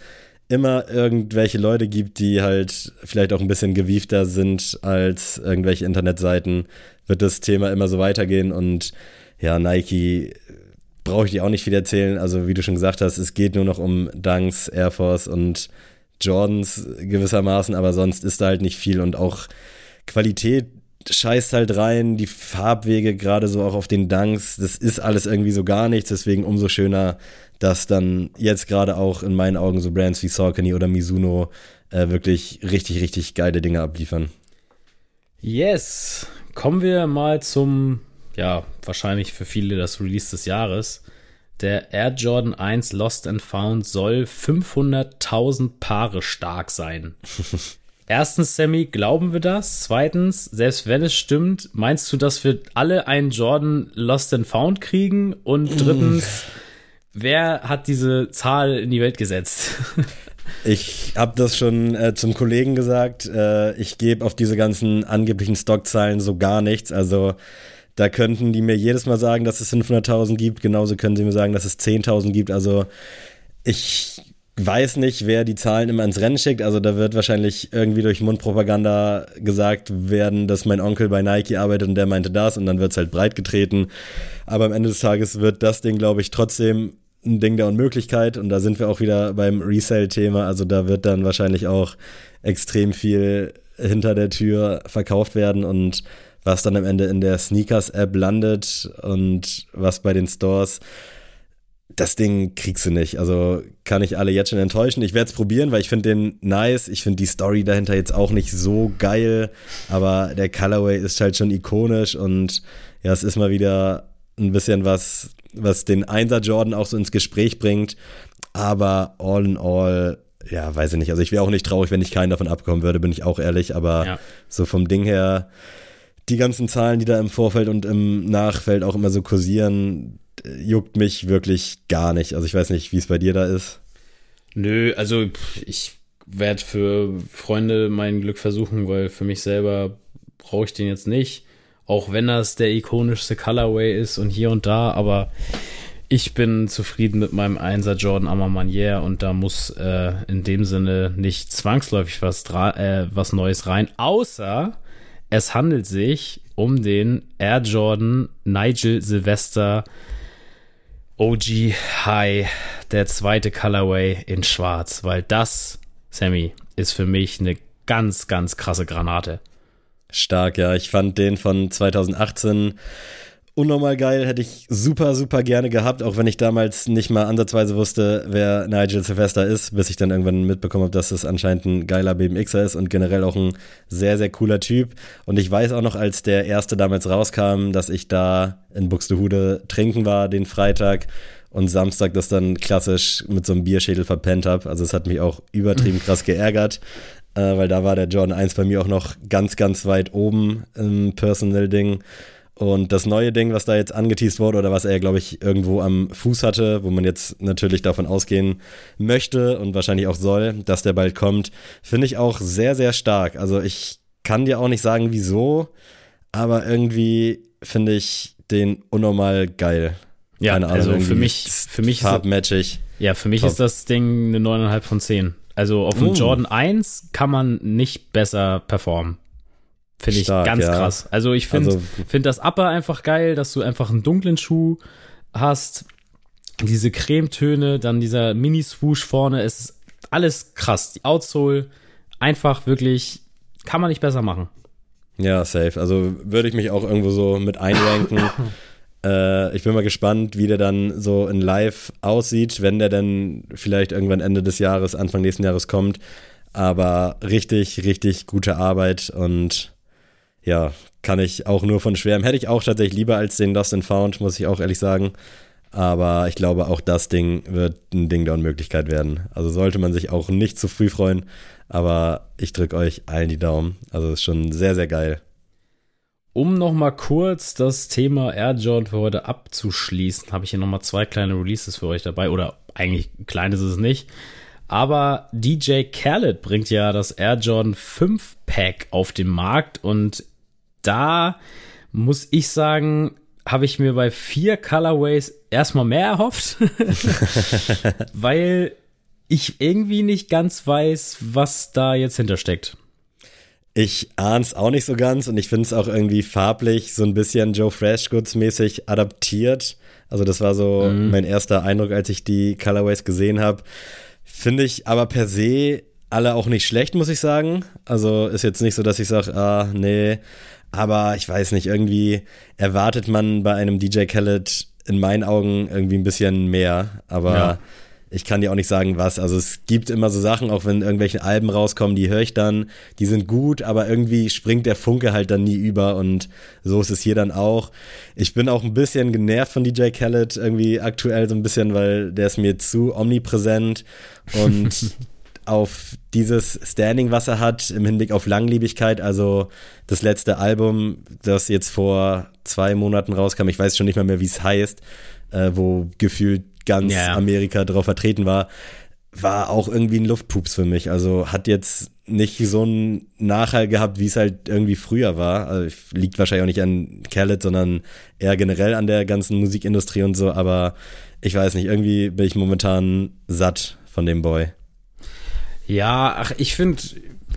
immer irgendwelche Leute gibt, die halt vielleicht auch ein bisschen gewiefter sind als irgendwelche Internetseiten, wird das Thema immer so weitergehen und ja, Nike brauche ich dir auch nicht viel erzählen. Also wie du schon gesagt hast, es geht nur noch um Dunks, Air Force und Jordans gewissermaßen, aber sonst ist da halt nicht viel und auch Qualität scheißt halt rein, die Farbwege gerade so auch auf den Dunks, das ist alles irgendwie so gar nichts, deswegen umso schöner, dass dann jetzt gerade auch in meinen Augen so Brands wie Saucony oder Mizuno äh, wirklich richtig, richtig geile Dinge abliefern. Yes, kommen wir mal zum, ja, wahrscheinlich für viele das Release des Jahres. Der Air Jordan 1 Lost and Found soll 500.000 Paare stark sein. <laughs> Erstens, Sammy, glauben wir das? Zweitens, selbst wenn es stimmt, meinst du, dass wir alle einen Jordan Lost and Found kriegen? Und drittens, wer hat diese Zahl in die Welt gesetzt? <laughs> Ich habe das schon äh, zum Kollegen gesagt. Äh, ich gebe auf diese ganzen angeblichen Stockzahlen so gar nichts. Also da könnten die mir jedes Mal sagen, dass es 500.000 gibt. Genauso können sie mir sagen, dass es 10.000 gibt. Also ich weiß nicht, wer die Zahlen immer ins Rennen schickt. Also da wird wahrscheinlich irgendwie durch Mundpropaganda gesagt werden, dass mein Onkel bei Nike arbeitet und der meinte das und dann wird es halt breit getreten. Aber am Ende des Tages wird das Ding, glaube ich, trotzdem ein Ding der Unmöglichkeit und da sind wir auch wieder beim Resale-Thema. Also da wird dann wahrscheinlich auch extrem viel hinter der Tür verkauft werden und was dann am Ende in der Sneakers-App landet und was bei den Stores das Ding kriegst du nicht. Also kann ich alle jetzt schon enttäuschen. Ich werde es probieren, weil ich finde den nice. Ich finde die Story dahinter jetzt auch nicht so geil, aber der Colorway ist halt schon ikonisch und ja, es ist mal wieder ein bisschen was, was den Einser Jordan auch so ins Gespräch bringt. Aber all in all, ja, weiß ich nicht. Also ich wäre auch nicht traurig, wenn ich keinen davon abkommen würde, bin ich auch ehrlich. Aber ja. so vom Ding her, die ganzen Zahlen, die da im Vorfeld und im Nachfeld auch immer so kursieren, juckt mich wirklich gar nicht. Also ich weiß nicht, wie es bei dir da ist. Nö, also ich werde für Freunde mein Glück versuchen, weil für mich selber brauche ich den jetzt nicht. Auch wenn das der ikonischste Colorway ist und hier und da, aber ich bin zufrieden mit meinem Einser Jordan Amar und da muss äh, in dem Sinne nicht zwangsläufig was, äh, was Neues rein, außer es handelt sich um den Air Jordan Nigel Sylvester OG High, der zweite Colorway in schwarz, weil das, Sammy, ist für mich eine ganz, ganz krasse Granate. Stark, ja. Ich fand den von 2018 unnormal geil, hätte ich super, super gerne gehabt, auch wenn ich damals nicht mal ansatzweise wusste, wer Nigel Sylvester ist, bis ich dann irgendwann mitbekommen habe, dass es anscheinend ein geiler BMXer ist und generell auch ein sehr, sehr cooler Typ. Und ich weiß auch noch, als der erste damals rauskam, dass ich da in Buxtehude trinken war den Freitag und Samstag das dann klassisch mit so einem Bierschädel verpennt habe. Also es hat mich auch übertrieben krass geärgert, äh, weil da war der Jordan 1 bei mir auch noch ganz, ganz weit oben im Personal-Ding. Und das neue Ding, was da jetzt angeteased wurde oder was er, glaube ich, irgendwo am Fuß hatte, wo man jetzt natürlich davon ausgehen möchte und wahrscheinlich auch soll, dass der bald kommt, finde ich auch sehr, sehr stark. Also ich kann dir auch nicht sagen, wieso, aber irgendwie finde ich den unnormal geil. Ja, Keine Ahnung, also für mich, für mich farbmatchig. Ja, für mich Top. ist das Ding eine 9,5 von 10. Also auf dem uh. Jordan 1 kann man nicht besser performen. Finde ich ganz ja. krass. Also ich finde also, find das Upper einfach geil, dass du einfach einen dunklen Schuh hast, diese Cremetöne, dann dieser Mini-Swoosh vorne, es ist alles krass. Die Outsole, einfach wirklich, kann man nicht besser machen. Ja, safe. Also würde ich mich auch irgendwo so mit einranken. <laughs> äh, ich bin mal gespannt, wie der dann so in Live aussieht, wenn der dann vielleicht irgendwann Ende des Jahres, Anfang nächsten Jahres kommt. Aber richtig, richtig gute Arbeit und ja, kann ich auch nur von schwärmen. Hätte ich auch tatsächlich lieber als den Lost and Found, muss ich auch ehrlich sagen. Aber ich glaube, auch das Ding wird ein Ding der Unmöglichkeit werden. Also sollte man sich auch nicht zu früh freuen. Aber ich drücke euch allen die Daumen. Also ist schon sehr, sehr geil. Um nochmal kurz das Thema Air Jordan für heute abzuschließen, habe ich hier nochmal zwei kleine Releases für euch dabei. Oder eigentlich klein ist es nicht. Aber DJ Khaled bringt ja das Air Jordan 5 Pack auf den Markt und da muss ich sagen, habe ich mir bei vier Colorways erstmal mehr erhofft, <laughs> weil ich irgendwie nicht ganz weiß, was da jetzt hintersteckt. Ich ahn's auch nicht so ganz und ich finde es auch irgendwie farblich so ein bisschen Joe Freshgoods mäßig adaptiert. Also das war so mhm. mein erster Eindruck, als ich die Colorways gesehen habe. Finde ich aber per se alle auch nicht schlecht, muss ich sagen. Also ist jetzt nicht so, dass ich sage, ah, nee, aber ich weiß nicht, irgendwie erwartet man bei einem DJ Khaled in meinen Augen irgendwie ein bisschen mehr. Aber ja. Ich kann dir auch nicht sagen, was. Also es gibt immer so Sachen, auch wenn irgendwelche Alben rauskommen, die höre ich dann, die sind gut, aber irgendwie springt der Funke halt dann nie über und so ist es hier dann auch. Ich bin auch ein bisschen genervt von DJ Khaled irgendwie aktuell so ein bisschen, weil der ist mir zu omnipräsent und <laughs> auf dieses Standing, was er hat im Hinblick auf Langlebigkeit. Also das letzte Album, das jetzt vor zwei Monaten rauskam, ich weiß schon nicht mal mehr, wie es heißt, äh, wo gefühlt ganz ja. Amerika drauf vertreten war, war auch irgendwie ein Luftpups für mich. Also hat jetzt nicht so einen Nachhall gehabt, wie es halt irgendwie früher war. Also liegt wahrscheinlich auch nicht an Khaled, sondern eher generell an der ganzen Musikindustrie und so. Aber ich weiß nicht, irgendwie bin ich momentan satt von dem Boy. Ja, ach, ich finde,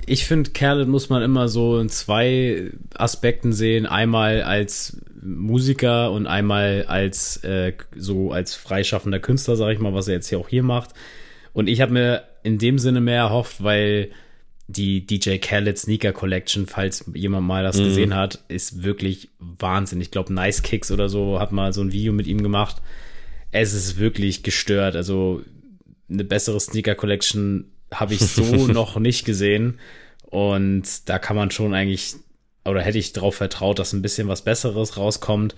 ich finde, Khaled muss man immer so in zwei Aspekten sehen. Einmal als Musiker und einmal als äh, so als freischaffender Künstler, sag ich mal, was er jetzt hier auch hier macht. Und ich habe mir in dem Sinne mehr erhofft, weil die DJ Khaled Sneaker Collection, falls jemand mal das mhm. gesehen hat, ist wirklich Wahnsinn. Ich glaube, Nice Kicks oder so hat mal so ein Video mit ihm gemacht. Es ist wirklich gestört. Also eine bessere Sneaker Collection habe ich so <laughs> noch nicht gesehen. Und da kann man schon eigentlich, oder hätte ich darauf vertraut, dass ein bisschen was Besseres rauskommt.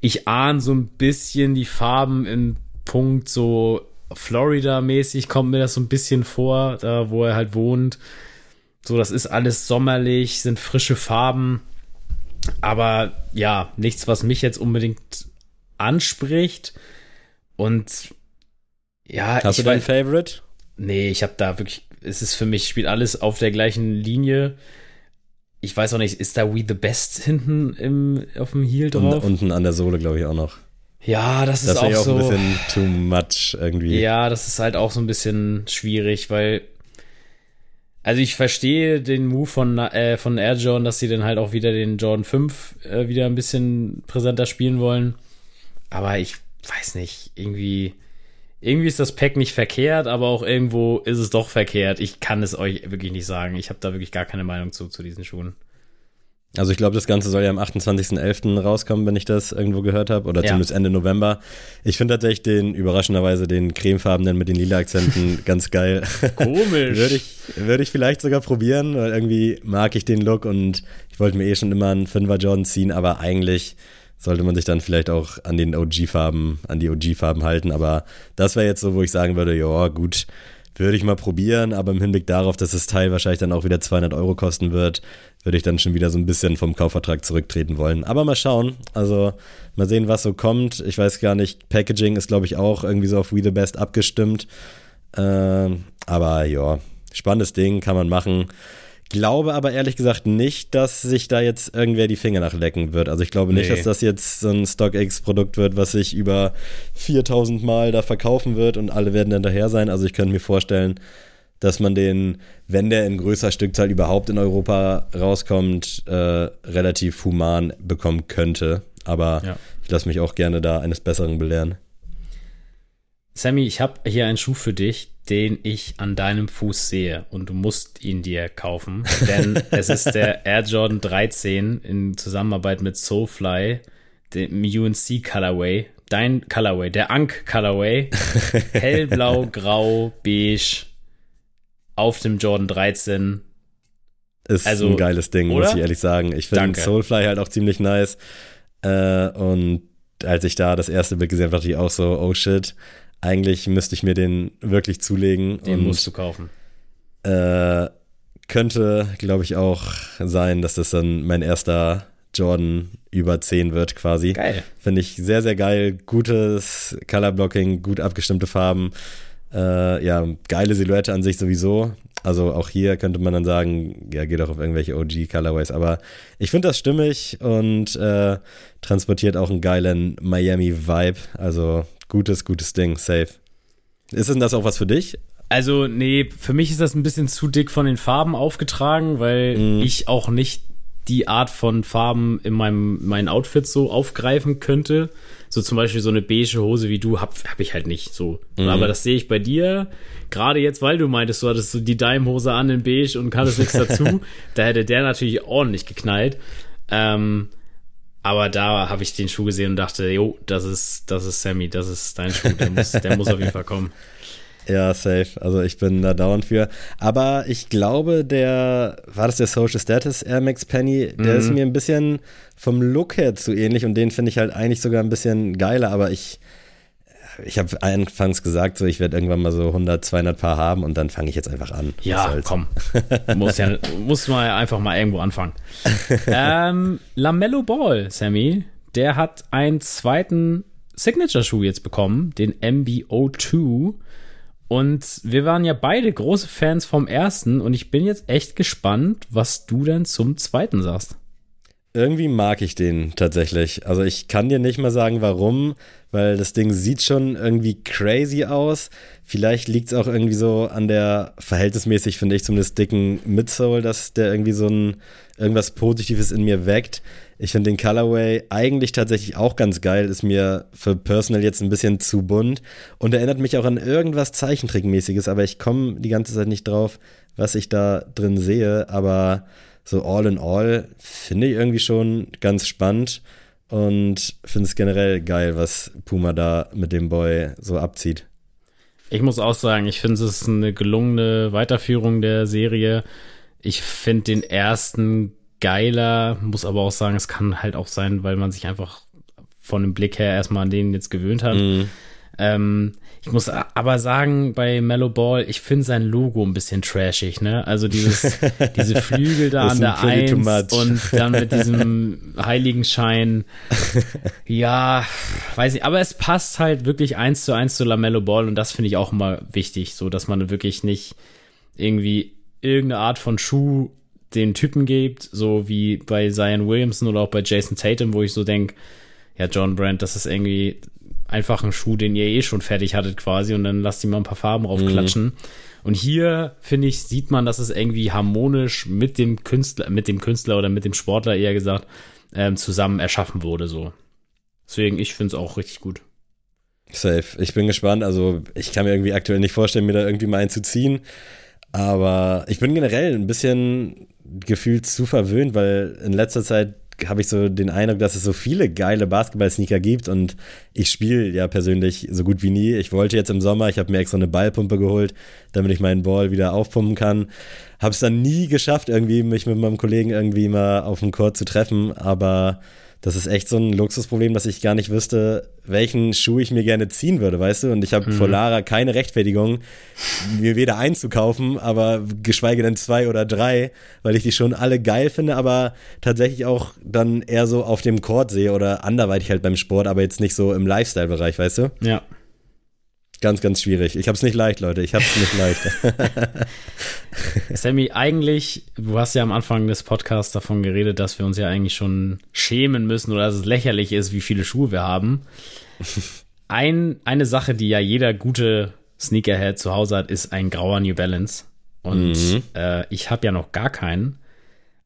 Ich ahne so ein bisschen die Farben im Punkt so Florida-mäßig, kommt mir das so ein bisschen vor, da wo er halt wohnt. So, das ist alles sommerlich, sind frische Farben. Aber ja, nichts, was mich jetzt unbedingt anspricht. Und ja, Hast du deinen Favorite? Nee, ich habe da wirklich, es ist für mich, spielt alles auf der gleichen Linie. Ich weiß auch nicht, ist da We the Best hinten im, auf dem Heel drauf? Und, unten an der Sohle, glaube ich, auch noch. Ja, das, das ist auch, auch so. ein bisschen too much irgendwie. Ja, das ist halt auch so ein bisschen schwierig, weil. Also ich verstehe den Move von, äh, von Air Jordan, dass sie dann halt auch wieder den Jordan 5 äh, wieder ein bisschen präsenter spielen wollen. Aber ich weiß nicht, irgendwie irgendwie ist das Pack nicht verkehrt, aber auch irgendwo ist es doch verkehrt. Ich kann es euch wirklich nicht sagen. Ich habe da wirklich gar keine Meinung zu, zu diesen Schuhen. Also ich glaube, das Ganze soll ja am 28.11. rauskommen, wenn ich das irgendwo gehört habe, oder ja. zumindest Ende November. Ich finde tatsächlich den, überraschenderweise, den cremefarbenen mit den lila Akzenten <laughs> ganz geil. Komisch. würde ich, würde ich vielleicht sogar probieren, weil irgendwie mag ich den Look und ich wollte mir eh schon immer einen Fünfer Jordan ziehen, aber eigentlich sollte man sich dann vielleicht auch an den OG-Farben, an die OG-Farben halten. Aber das wäre jetzt so, wo ich sagen würde, ja, gut, würde ich mal probieren, aber im Hinblick darauf, dass das Teil wahrscheinlich dann auch wieder 200 Euro kosten wird, würde ich dann schon wieder so ein bisschen vom Kaufvertrag zurücktreten wollen. Aber mal schauen, also mal sehen, was so kommt. Ich weiß gar nicht, Packaging ist, glaube ich, auch irgendwie so auf We the Best abgestimmt. Äh, aber ja, spannendes Ding, kann man machen glaube aber ehrlich gesagt nicht, dass sich da jetzt irgendwer die Finger nachlecken wird. Also ich glaube nee. nicht, dass das jetzt so ein StockX-Produkt wird, was sich über 4000 Mal da verkaufen wird und alle werden dann daher sein. Also ich könnte mir vorstellen, dass man den, wenn der in größer Stückzahl überhaupt in Europa rauskommt, äh, relativ human bekommen könnte. Aber ja. ich lasse mich auch gerne da eines Besseren belehren. Sammy, ich habe hier einen Schuh für dich, den ich an deinem Fuß sehe und du musst ihn dir kaufen, denn es ist der <laughs> Air Jordan 13 in Zusammenarbeit mit Soulfly, dem UNC Colorway, dein Colorway, der Ankh Colorway, <laughs> hellblau, grau, beige auf dem Jordan 13 ist Also, ein geiles Ding, oder? muss ich ehrlich sagen. Ich finde. Soulfly halt auch ziemlich nice. Äh, und als ich da das erste Bild gesehen habe, dachte ich auch so, oh shit, eigentlich müsste ich mir den wirklich zulegen. Den und musst du kaufen. äh, könnte, glaube ich, auch sein, dass das dann mein erster Jordan über 10 wird quasi. Geil. Finde ich sehr, sehr geil. Gutes Colorblocking, gut abgestimmte Farben. Äh, ja, geile Silhouette an sich sowieso. Also auch hier könnte man dann sagen, ja, geht auch auf irgendwelche OG-Colorways. Aber ich finde das stimmig und äh, transportiert auch einen geilen Miami-Vibe. Also gutes, gutes Ding, safe. Ist denn das auch was für dich? Also, nee, für mich ist das ein bisschen zu dick von den Farben aufgetragen, weil Mhm. ich auch nicht die Art von Farben in meinem meinen Outfits so aufgreifen könnte. So zum Beispiel so eine beige Hose wie du hab, hab ich halt nicht so. Mhm. Aber das sehe ich bei dir. Gerade jetzt, weil du meintest, du hattest so die Daimhose an in beige und kannst nichts <laughs> dazu. da hätte der natürlich ordentlich geknallt. Ähm, aber da habe ich den Schuh gesehen und dachte, jo, das ist, das ist Sammy, das ist dein Schuh, der muss, der muss auf jeden Fall kommen. <laughs> Ja, safe. Also ich bin da dauernd für. Aber ich glaube, der, war das der Social Status Air Max Penny, der ist mir ein bisschen vom Look her zu ähnlich und den finde ich halt eigentlich sogar ein bisschen geiler, aber ich, ich habe anfangs gesagt, so ich werde irgendwann mal so 100, 200 Paar haben und dann fange ich jetzt einfach an. Ja, komm. <laughs> muss ja, muss man ja einfach mal irgendwo anfangen. <laughs> ähm, Lamello Ball, Sammy, der hat einen zweiten Signature-Schuh jetzt bekommen, den MBO2. Und wir waren ja beide große Fans vom ersten und ich bin jetzt echt gespannt, was du denn zum zweiten sagst. Irgendwie mag ich den tatsächlich. Also ich kann dir nicht mal sagen, warum, weil das Ding sieht schon irgendwie crazy aus. Vielleicht liegt es auch irgendwie so an der verhältnismäßig, finde ich, zumindest dicken Midsole, dass der irgendwie so ein irgendwas Positives in mir weckt. Ich finde den Colorway eigentlich tatsächlich auch ganz geil, ist mir für Personal jetzt ein bisschen zu bunt und erinnert mich auch an irgendwas Zeichentrickmäßiges, aber ich komme die ganze Zeit nicht drauf, was ich da drin sehe, aber so all in all finde ich irgendwie schon ganz spannend und finde es generell geil, was Puma da mit dem Boy so abzieht. Ich muss auch sagen, ich finde es ist eine gelungene Weiterführung der Serie. Ich finde den ersten geiler, muss aber auch sagen, es kann halt auch sein, weil man sich einfach von dem Blick her erstmal an den jetzt gewöhnt hat. Ähm, ich muss aber sagen, bei Mellow Ball, ich finde sein Logo ein bisschen trashig, ne? Also dieses, <laughs> diese Flügel da an der Eins und dann mit diesem <laughs> Heiligenschein. Ja, weiß nicht, aber es passt halt wirklich eins zu eins zu Lamello Ball und das finde ich auch immer wichtig, so dass man wirklich nicht irgendwie irgendeine Art von Schuh den Typen gibt, so wie bei Zion Williamson oder auch bei Jason Tatum, wo ich so denke, ja, John Brandt, das ist irgendwie einfach ein Schuh, den ihr eh schon fertig hattet quasi und dann lasst ihr mal ein paar Farben draufklatschen. Und hier, finde ich, sieht man, dass es irgendwie harmonisch mit dem Künstler, mit dem Künstler oder mit dem Sportler eher gesagt, ähm, zusammen erschaffen wurde, so. Deswegen, ich finde es auch richtig gut. Safe. Ich bin gespannt. Also ich kann mir irgendwie aktuell nicht vorstellen, mir da irgendwie mal einen zu ziehen. Aber ich bin generell ein bisschen gefühlt zu verwöhnt, weil in letzter Zeit habe ich so den Eindruck, dass es so viele geile Basketball-Sneaker gibt und ich spiele ja persönlich so gut wie nie. Ich wollte jetzt im Sommer, ich habe mir extra eine Ballpumpe geholt, damit ich meinen Ball wieder aufpumpen kann. Habe es dann nie geschafft, irgendwie mich mit meinem Kollegen irgendwie mal auf dem Court zu treffen, aber das ist echt so ein Luxusproblem, dass ich gar nicht wüsste, welchen Schuh ich mir gerne ziehen würde, weißt du? Und ich habe vor Lara keine Rechtfertigung, mir weder einzukaufen, aber geschweige denn zwei oder drei, weil ich die schon alle geil finde, aber tatsächlich auch dann eher so auf dem Court sehe oder anderweitig halt beim Sport, aber jetzt nicht so im Lifestyle-Bereich, weißt du? Ja. Ganz, ganz schwierig. Ich hab's nicht leicht, Leute. Ich hab's nicht <laughs> leicht. <laughs> Sammy, eigentlich, du hast ja am Anfang des Podcasts davon geredet, dass wir uns ja eigentlich schon schämen müssen oder dass es lächerlich ist, wie viele Schuhe wir haben. <laughs> Ein, eine Sache, die ja jeder gute Sneakerhead zu Hause hat, ist ein grauer New Balance. Und äh, ich habe ja noch gar keinen.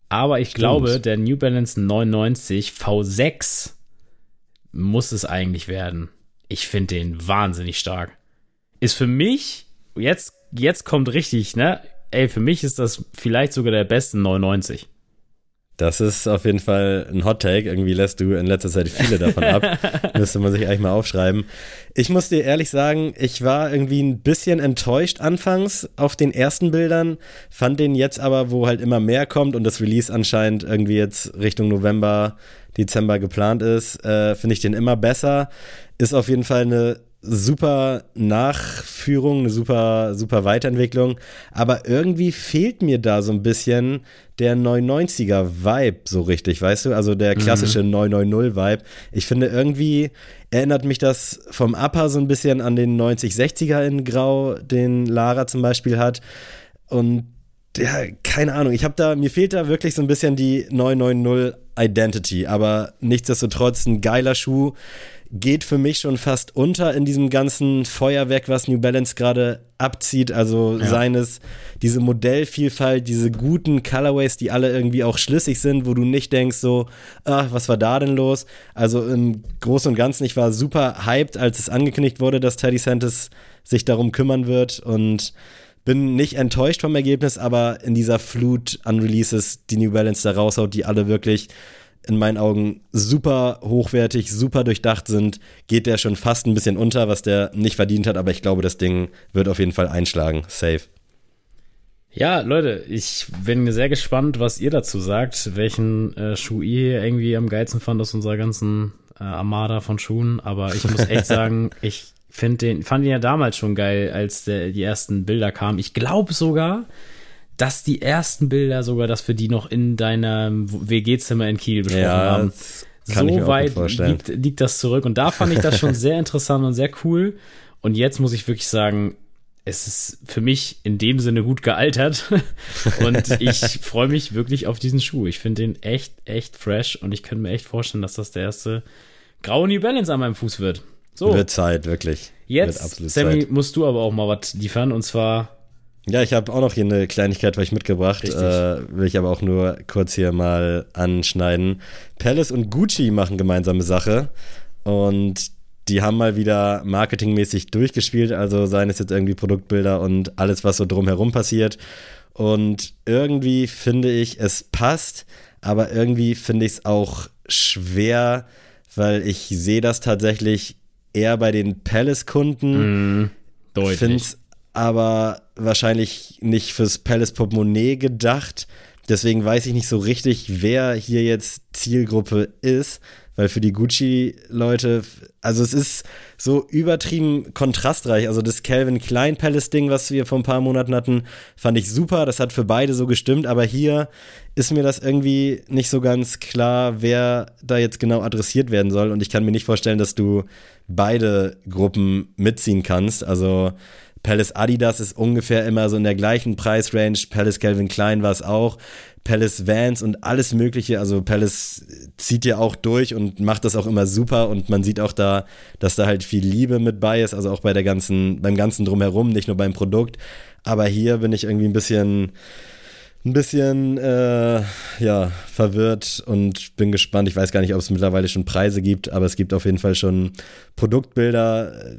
Aber ich glaube, der New Balance 99 V6 muss es eigentlich werden. Ich finde den wahnsinnig stark. Ist für mich, jetzt, jetzt kommt richtig, ne? Ey, für mich ist das vielleicht sogar der beste 99. Das ist auf jeden Fall ein Hot Take. Irgendwie lässt du in letzter Zeit viele davon ab. <laughs> Müsste man sich eigentlich mal aufschreiben. Ich muss dir ehrlich sagen, ich war irgendwie ein bisschen enttäuscht anfangs auf den ersten Bildern, fand den jetzt aber, wo halt immer mehr kommt und das Release anscheinend irgendwie jetzt Richtung November, Dezember geplant ist, äh, finde ich den immer besser. Ist auf jeden Fall eine super Nachführung, eine super, super Weiterentwicklung. Aber irgendwie fehlt mir da so ein bisschen der 990er Vibe so richtig, weißt du? Also der klassische mhm. 990 Vibe. Ich finde irgendwie erinnert mich das vom Upper so ein bisschen an den 9060er in Grau, den Lara zum Beispiel hat. Und ja, keine Ahnung. Ich habe da, mir fehlt da wirklich so ein bisschen die 990 Identity, aber nichtsdestotrotz ein geiler Schuh geht für mich schon fast unter in diesem ganzen Feuerwerk, was New Balance gerade abzieht. Also ja. seines, diese Modellvielfalt, diese guten Colorways, die alle irgendwie auch schlüssig sind, wo du nicht denkst so, ach, was war da denn los? Also im Großen und Ganzen, ich war super hyped, als es angekündigt wurde, dass Teddy Santis sich darum kümmern wird und bin nicht enttäuscht vom Ergebnis, aber in dieser Flut an Releases, die New Balance da raushaut, die alle wirklich in meinen Augen super hochwertig, super durchdacht sind, geht der schon fast ein bisschen unter, was der nicht verdient hat, aber ich glaube, das Ding wird auf jeden Fall einschlagen. Safe. Ja, Leute, ich bin sehr gespannt, was ihr dazu sagt, welchen äh, Schuh ihr irgendwie am geilsten fand aus unserer ganzen äh, Armada von Schuhen. Aber ich muss echt <laughs> sagen, ich finde den, fand ihn ja damals schon geil, als der, die ersten Bilder kamen. Ich glaube sogar, dass die ersten Bilder sogar, dass wir die noch in deinem WG-Zimmer in Kiel besprochen ja, haben. Kann so weit liegt, liegt das zurück. Und da fand ich das schon <laughs> sehr interessant und sehr cool. Und jetzt muss ich wirklich sagen, es ist für mich in dem Sinne gut gealtert. <laughs> und ich freue mich wirklich auf diesen Schuh. Ich finde den echt, echt fresh. Und ich könnte mir echt vorstellen, dass das der erste graue New Balance an meinem Fuß wird. So. Wird Zeit, wirklich. Jetzt, Sammy, Zeit. musst du aber auch mal was liefern. Und zwar ja, ich habe auch noch hier eine Kleinigkeit für euch mitgebracht. Äh, will ich aber auch nur kurz hier mal anschneiden. Palace und Gucci machen gemeinsame Sache. Und die haben mal wieder marketingmäßig durchgespielt. Also seien es jetzt irgendwie Produktbilder und alles, was so drumherum passiert. Und irgendwie finde ich, es passt. Aber irgendwie finde ich es auch schwer, weil ich sehe das tatsächlich eher bei den Palace-Kunden. Mm, deutlich. Finde es aber wahrscheinlich nicht fürs Palace Portemonnaie gedacht. Deswegen weiß ich nicht so richtig, wer hier jetzt Zielgruppe ist, weil für die Gucci-Leute, also es ist so übertrieben kontrastreich. Also das Calvin Klein Palace-Ding, was wir vor ein paar Monaten hatten, fand ich super. Das hat für beide so gestimmt, aber hier ist mir das irgendwie nicht so ganz klar, wer da jetzt genau adressiert werden soll. Und ich kann mir nicht vorstellen, dass du beide Gruppen mitziehen kannst. Also Palace Adidas ist ungefähr immer so in der gleichen Preisrange. Palace Calvin Klein war es auch. Palace Vans und alles Mögliche. Also Palace zieht ja auch durch und macht das auch immer super und man sieht auch da, dass da halt viel Liebe mit bei ist. Also auch bei der ganzen, beim ganzen Drumherum, nicht nur beim Produkt. Aber hier bin ich irgendwie ein bisschen, ein bisschen, äh, ja, verwirrt und bin gespannt. Ich weiß gar nicht, ob es mittlerweile schon Preise gibt, aber es gibt auf jeden Fall schon Produktbilder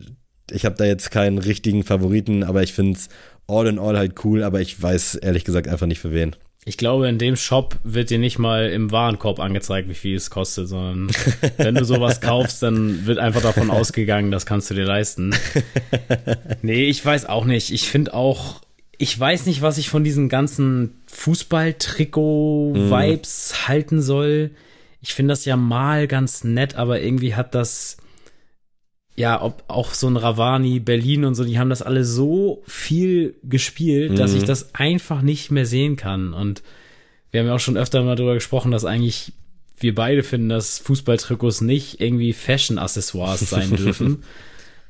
ich habe da jetzt keinen richtigen Favoriten, aber ich finde es all in all halt cool, aber ich weiß ehrlich gesagt einfach nicht für wen. Ich glaube, in dem Shop wird dir nicht mal im Warenkorb angezeigt, wie viel es kostet, sondern wenn du sowas <laughs> kaufst, dann wird einfach davon ausgegangen, das kannst du dir leisten. <laughs> Nee, ich weiß auch nicht. Ich finde auch, ich weiß nicht, was ich von diesen ganzen Fußball-Trikot-Vibes mm. halten soll. Ich finde das ja mal ganz nett, aber irgendwie hat das ja, ob auch so ein Ravani, Berlin und so, die haben das alle so viel gespielt, mhm. dass ich mhm. das einfach nicht mehr sehen kann. Und wir haben ja auch schon öfter mal darüber gesprochen, dass eigentlich wir beide finden, dass Fußballtrikots nicht irgendwie Fashion-Accessoires sein <laughs> dürfen.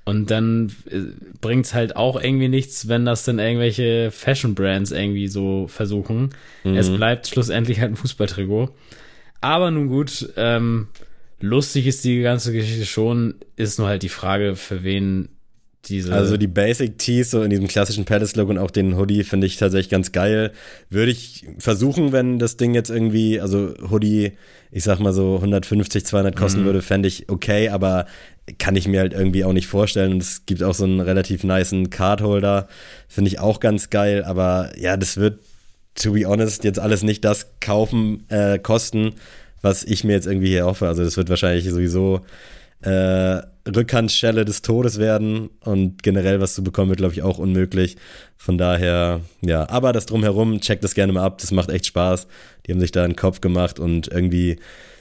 Und dann äh, bringt's halt auch irgendwie nichts, wenn das dann irgendwelche Fashion-Brands irgendwie so versuchen. Mhm. Es bleibt schlussendlich halt ein Fußballtrikot. Aber nun gut, ähm, lustig ist die ganze Geschichte schon, ist nur halt die Frage, für wen diese. Also die Basic Tees, so in diesem klassischen Palace-Look und auch den Hoodie finde ich tatsächlich ganz geil. Würde ich versuchen, wenn das Ding jetzt irgendwie, also Hoodie, ich sag mal so 150, 200 kosten mhm. würde, fände ich okay, aber kann ich mir halt irgendwie auch nicht vorstellen. Und es gibt auch so einen relativ niceen Cardholder, finde ich auch ganz geil, aber ja, das wird to be honest, jetzt alles nicht das kaufen, äh, kosten, was ich mir jetzt irgendwie hier hoffe. Also das wird wahrscheinlich sowieso äh, Rückhandschelle des Todes werden und generell was zu bekommen wird, glaube ich, auch unmöglich. Von daher, ja, aber das drumherum, checkt das gerne mal ab, das macht echt Spaß. Die haben sich da einen Kopf gemacht und irgendwie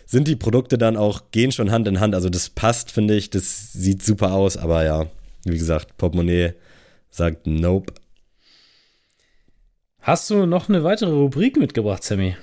sind die Produkte dann auch, gehen schon Hand in Hand. Also das passt, finde ich, das sieht super aus, aber ja, wie gesagt, Portemonnaie sagt Nope. Hast du noch eine weitere Rubrik mitgebracht, Sammy?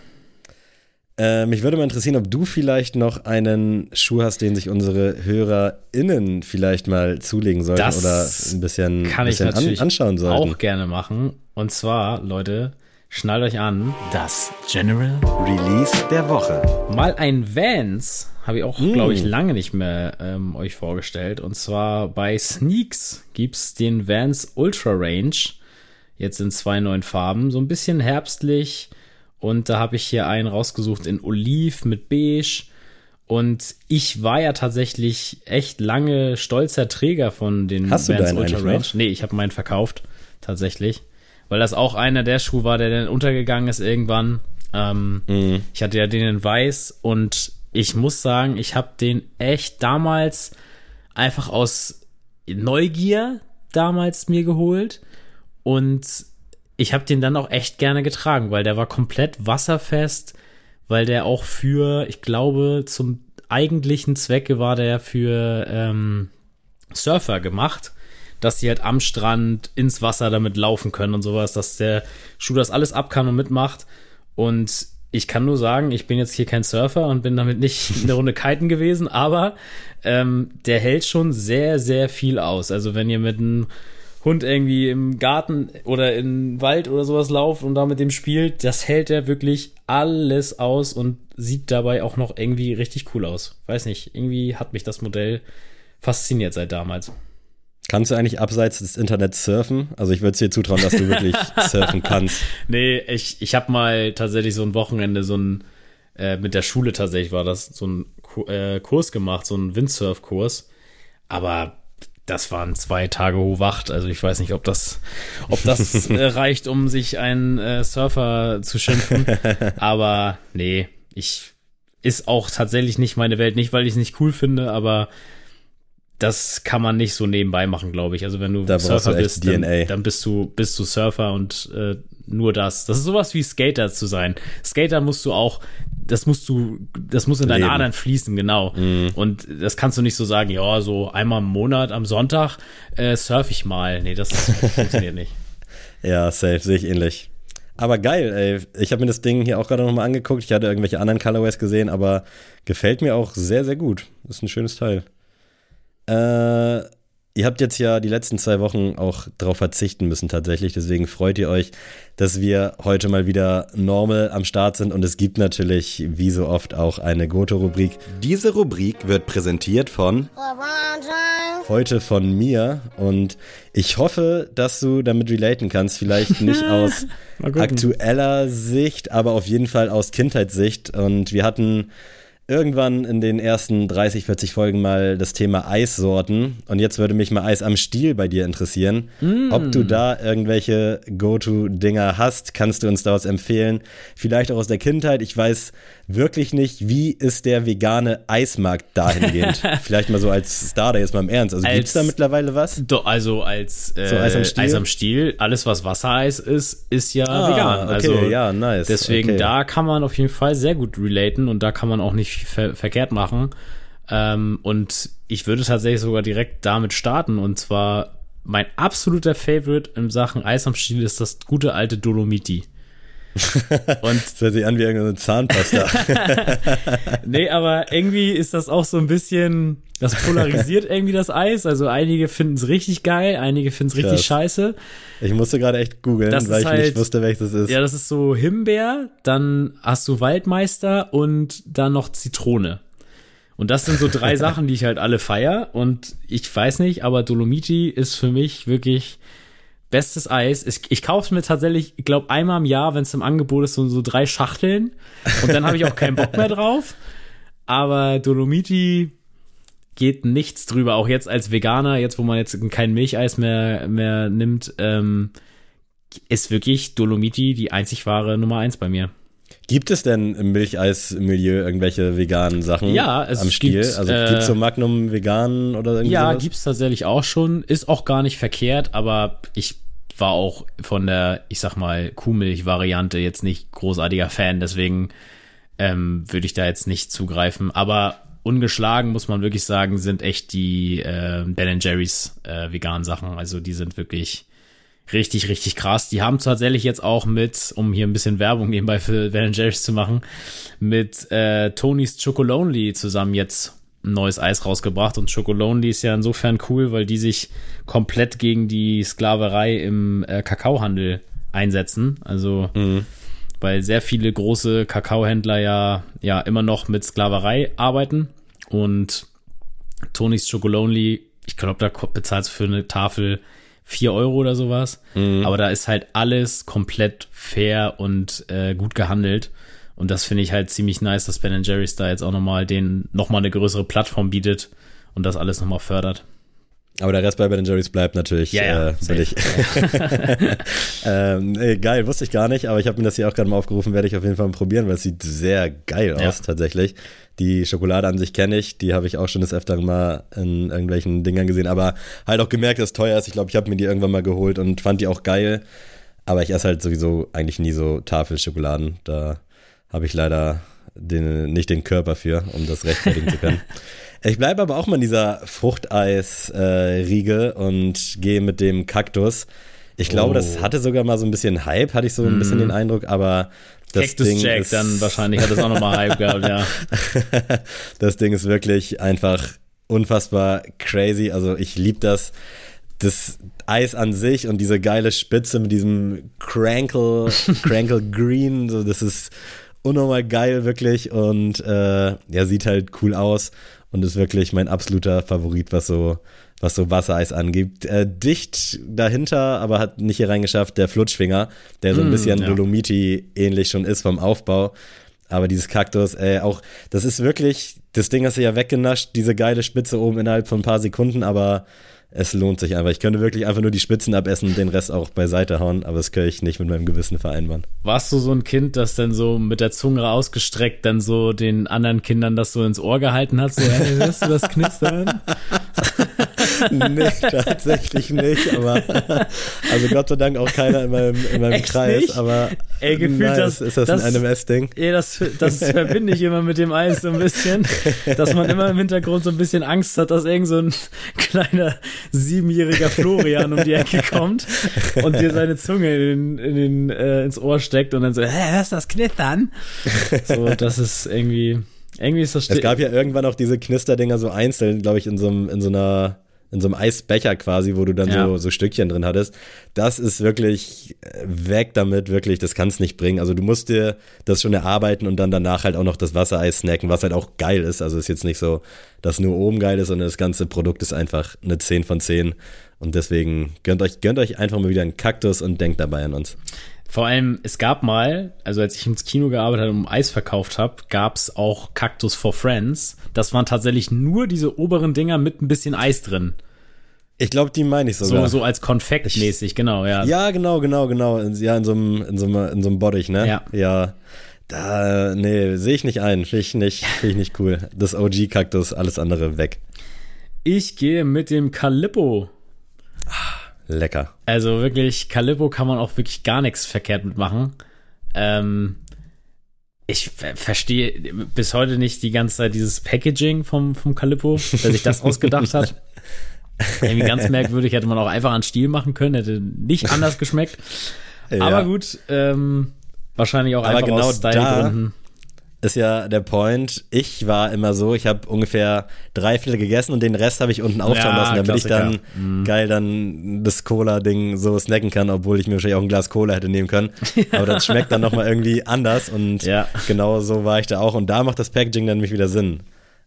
Äh, mich würde mal interessieren, ob du vielleicht noch einen Schuh hast, den sich unsere HörerInnen vielleicht mal zulegen sollten Das oder ein bisschen, Kann bisschen ich natürlich an, anschauen sollten. auch gerne machen. Und zwar, Leute, schnallt euch an. Das General Release der Woche. Mal ein Vans habe ich auch, Mm. glaube ich, lange nicht mehr ähm, euch vorgestellt. Und zwar bei Sneaks gibt's den Vans Ultra Range. Jetzt in zwei neuen Farben. So ein bisschen herbstlich. Und da habe ich hier einen rausgesucht in Oliv mit Beige. Und ich war ja tatsächlich echt lange stolzer Träger von den Hast du Vans deinen Ultra Range. noch? Nee, ich habe meinen verkauft. Tatsächlich. Weil das auch einer der Schuhe war, der dann untergegangen ist irgendwann. Ähm, Mhm. Ich hatte ja den in weiß und ich muss sagen, ich habe den echt damals einfach aus Neugier damals mir geholt und ich habe den dann auch echt gerne getragen, weil der war komplett wasserfest, weil der auch für, ich glaube, zum eigentlichen Zwecke war der für ähm, Surfer gemacht, dass die halt am Strand ins Wasser damit laufen können und sowas, dass der Schuh das alles ab kann und mitmacht. Und ich kann nur sagen, ich bin jetzt hier kein Surfer und bin damit nicht <laughs> eine Runde kiten gewesen, aber ähm, der hält schon sehr, sehr viel aus. Also wenn ihr mit einem Hund irgendwie im Garten oder im Wald oder sowas lauft und da mit dem spielt, das hält er wirklich alles aus und sieht dabei auch noch irgendwie richtig cool aus. Weiß nicht, irgendwie hat mich das Modell fasziniert seit damals. Kannst du eigentlich abseits des Internets surfen? Also ich würde es dir zutrauen, dass du wirklich <laughs> surfen kannst. Nee, ich, ich habe mal tatsächlich so ein Wochenende, so ein, äh, mit der Schule tatsächlich war das, so ein äh, Kurs gemacht, so ein Windsurf-Kurs. Aber das waren zwei Tage hochwacht. Also ich weiß nicht, ob das, ob das <laughs> äh, reicht, um sich einen äh, Surfer zu schimpfen. <laughs> Aber nee, ich ist auch tatsächlich nicht meine Welt. Nicht, weil ich es nicht cool finde, aber das kann man nicht so nebenbei machen, glaube ich. Also wenn du Da Surfer du bist, dann, dann bist du bist du Surfer und äh, nur das. Das ist sowas wie Skater zu sein. Skater musst du auch, das musst du, das muss in deinen Leben. Adern fließen, genau. Und das kannst du nicht so sagen, ja, so einmal im Monat am Sonntag äh, surf ich mal. Nee, das <laughs> funktioniert nicht. Ja, safe, sehe ich ähnlich. Aber geil, ey. Ich habe mir das Ding hier auch gerade nochmal angeguckt. Ich hatte irgendwelche anderen Colorways gesehen, aber gefällt mir auch sehr, sehr gut. Ist ein schönes Teil. Äh, ihr habt jetzt ja die letzten zwei Wochen auch drauf verzichten müssen tatsächlich. Deswegen freut ihr euch, dass wir heute mal wieder normal am Start sind. Und es gibt natürlich, wie so oft, auch eine Goto-Rubrik. Diese Rubrik wird präsentiert von heute von mir und ich hoffe, dass du damit relaten kannst. Vielleicht nicht <laughs> aus aktueller Sicht, aber auf jeden Fall aus Kindheitssicht. Und wir hatten irgendwann in den ersten 30, 40 Folgen mal das Thema Eissorten. Und jetzt würde mich mal Eis am Stiel bei dir interessieren. Ob du da irgendwelche Go-To-Dinger hast, kannst du uns daraus empfehlen. Vielleicht auch aus der Kindheit. Ich weiß wirklich nicht, wie ist der vegane Eismarkt dahingehend. <laughs> Vielleicht mal so als Starter jetzt mal im Ernst. Also Als- gibt's da mittlerweile was? Do, also als äh, So Eis am Stiel? Eis am Stiel, alles was Wassereis ist, ist ja Ah, vegan. okay, Also ja, nice. Deswegen Okay. da kann man auf jeden Fall sehr gut relaten und da kann man auch nicht viel ver verkehrt machen. Ähm, und ich würde tatsächlich sogar direkt damit starten und zwar mein absoluter Favorite in Sachen Eis am Stiel ist das gute alte Dolomiti. <laughs> und Das hört sich an wie irgendeine Zahnpasta. <laughs> Nee, aber irgendwie ist das auch so ein bisschen, das polarisiert <laughs> irgendwie das Eis. Also einige finden es richtig geil, einige finden es richtig scheiße. Ich musste gerade echt googeln, weil ich halt- nicht wusste, welches das ist. Ja, das ist so Himbeer, dann hast du Waldmeister und dann noch Zitrone. Und das sind so drei <laughs> Sachen, die ich halt alle feier. Und ich weiß nicht, aber Dolomiti ist für mich wirklich bestes Eis. Ich, ich kaufe es mir tatsächlich, ich glaube, einmal im Jahr, wenn es im Angebot ist, so, so drei Schachteln. Und dann habe ich auch keinen Bock mehr drauf. <laughs> Aber Dolomiti geht nichts drüber. Auch jetzt als Veganer, jetzt wo man jetzt kein Milcheis mehr, mehr nimmt, ähm, ist wirklich Dolomiti die einzig wahre Nummer eins bei mir. Gibt es denn im Milcheis-Milieu irgendwelche veganen Sachen ja, es am Stiel? gibt, also äh, gibt es so Magnum vegan oder irgendwie Ja, sowas? gibt's tatsächlich auch schon. Ist auch gar nicht verkehrt, aber ich war auch von der, ich sag mal, Kuhmilch-Variante jetzt nicht großartiger Fan, deswegen ähm, würde ich da jetzt nicht zugreifen. Aber ungeschlagen, muss man wirklich sagen, sind echt die äh, Ben Jerry's äh, veganen Sachen. Also die sind wirklich richtig, richtig krass. Die haben tatsächlich jetzt auch mit, um hier ein bisschen Werbung nebenbei für Ben Jerry's zu machen, mit äh, Tony's Chocolonely zusammen jetzt ein neues Eis rausgebracht. Und Chocolonely ist ja insofern cool, weil die sich komplett gegen die Sklaverei im äh, Kakaohandel einsetzen. Also weil sehr viele große Kakaohändler ja, ja immer noch mit Sklaverei arbeiten. Und Tonys Chocolonely, ich glaube, da bezahlst du für eine Tafel 4 Euro oder sowas. Aber da ist halt alles komplett fair und äh, gut gehandelt. Und das finde ich halt ziemlich nice, dass Ben Jerry's da jetzt auch nochmal den, nochmal eine größere Plattform bietet und das alles nochmal fördert. Aber der Rest bei Ben Jerry's bleibt natürlich Ja, ja, äh, billig. <laughs> ähm, ey, geil, wusste ich gar nicht, aber ich habe mir das hier auch gerade mal aufgerufen, werde ich auf jeden Fall mal probieren, weil es sieht sehr geil Ja. aus tatsächlich. Die Schokolade an sich kenne ich, die habe ich auch schon des Öfteren mal in irgendwelchen Dingern gesehen, aber halt auch gemerkt, dass es teuer ist. Ich glaube, ich habe mir die irgendwann mal geholt und fand die auch geil. Aber ich esse halt sowieso eigentlich nie so Tafelschokoladen. Da habe ich leider den, nicht den Körper für, um das rechtfertigen zu können. <laughs> Ich bleibe aber auch mal in dieser Fruchteis-Riege und gehe mit dem Kaktus. Ich glaube, Oh. das hatte sogar mal so ein bisschen Hype, hatte ich so ein bisschen den Eindruck, aber das Cactus Ding Jack ist, dann wahrscheinlich hat es auch nochmal Hype gehabt, ja. <laughs> das Ding ist wirklich einfach unfassbar crazy. Also ich liebe das. Das Eis an sich und diese geile Spitze mit diesem Crankle, <laughs> Crankle Green, so das ist unnormal geil wirklich und äh, ja, sieht halt cool aus und ist wirklich mein absoluter Favorit, was so was so Wassereis angibt. Äh, dicht dahinter, aber hat nicht hier reingeschafft, der Flutschfinger, der so ein Mm, bisschen ja. Dolomiti ähnlich schon ist vom Aufbau. Aber dieses Kaktus, ey, auch, das ist wirklich, das Ding hast du ja weggenascht, diese geile Spitze oben innerhalb von ein paar Sekunden, aber es lohnt sich einfach. Ich könnte wirklich einfach nur die Spitzen abessen und den Rest auch beiseite hauen, aber das könnte ich nicht mit meinem Gewissen vereinbaren. Warst du so ein Kind, das dann so mit der Zunge ausgestreckt dann so den anderen Kindern das so ins Ohr gehalten hat? So, hey, hörst du das knistern? <laughs> <laughs> nee, tatsächlich nicht, aber <laughs> also Gott sei Dank auch keiner in meinem, in meinem Echt Kreis, nicht? aber Ey, gefühlt, nice. das- ist das, das- ein NMS-Ding? Ey, das, das verbinde ich immer mit dem Eis so ein bisschen, <laughs> dass man immer im Hintergrund so ein bisschen Angst hat, dass irgend so ein kleiner siebenjähriger Florian um die Ecke kommt und dir seine Zunge in, den, in den, äh, ins Ohr steckt und dann so, hä, hörst du das knittern? So, das ist irgendwie, irgendwie ist das Es gab ja irgendwann auch diese Knisterdinger so einzeln, glaube ich, in so, einem, in so einer in so einem Eisbecher quasi, wo du dann Ja. so, so Stückchen drin hattest. Das ist wirklich äh, weg damit, wirklich, das kannst nicht bringen. Also du musst dir das schon erarbeiten und dann danach halt auch noch das Wassereis snacken, was halt auch geil ist. Also ist jetzt nicht so, dass nur oben geil ist, sondern das ganze Produkt ist einfach eine 10 von 10. Und deswegen gönnt euch, gönnt euch einfach mal wieder einen Kaktus und denkt dabei an uns. Vor allem, es gab mal, also als ich ins Kino gearbeitet habe und Eis verkauft habe, gab's auch Cactus for Friends. Das waren tatsächlich nur diese oberen Dinger mit ein bisschen Eis drin. Ich glaube, die meine ich So, sogar. so als Konfekt mäßig, genau, ja. Ja, genau, genau, genau. In- Ja, in so einem, in so einem, in so einem Bottich, ne? Ja. Ja. Da, nee, sehe ich nicht ein. Finde ich nicht, finde ich nicht cool. Das OG-Kaktus, alles andere weg. Ich gehe mit dem Calippo. Lecker. Also wirklich, Calippo kann man auch wirklich gar nichts verkehrt mitmachen. Ähm, ich ver verstehe bis heute nicht die ganze Zeit dieses Packaging vom, vom Calippo, wer sich das <laughs> ausgedacht hat. Irgendwie ganz <laughs> merkwürdig, hätte man auch einfach an Stiel machen können, hätte nicht anders geschmeckt. Aber gut, ähm, wahrscheinlich auch Aber einfach genau aus Stylegründen. Ist ja der Point. Ich war immer so, ich habe ungefähr drei Viertel gegessen und den Rest habe ich unten aufschauen Ja, lassen, damit ich dann Klassiker. Mhm. geil dann das Cola-Ding so snacken kann, obwohl ich mir wahrscheinlich auch ein Glas Cola hätte nehmen können. <laughs> Aber das schmeckt dann nochmal irgendwie anders und Ja. genau so war ich da auch. Und da macht das Packaging dann nämlich wieder Sinn.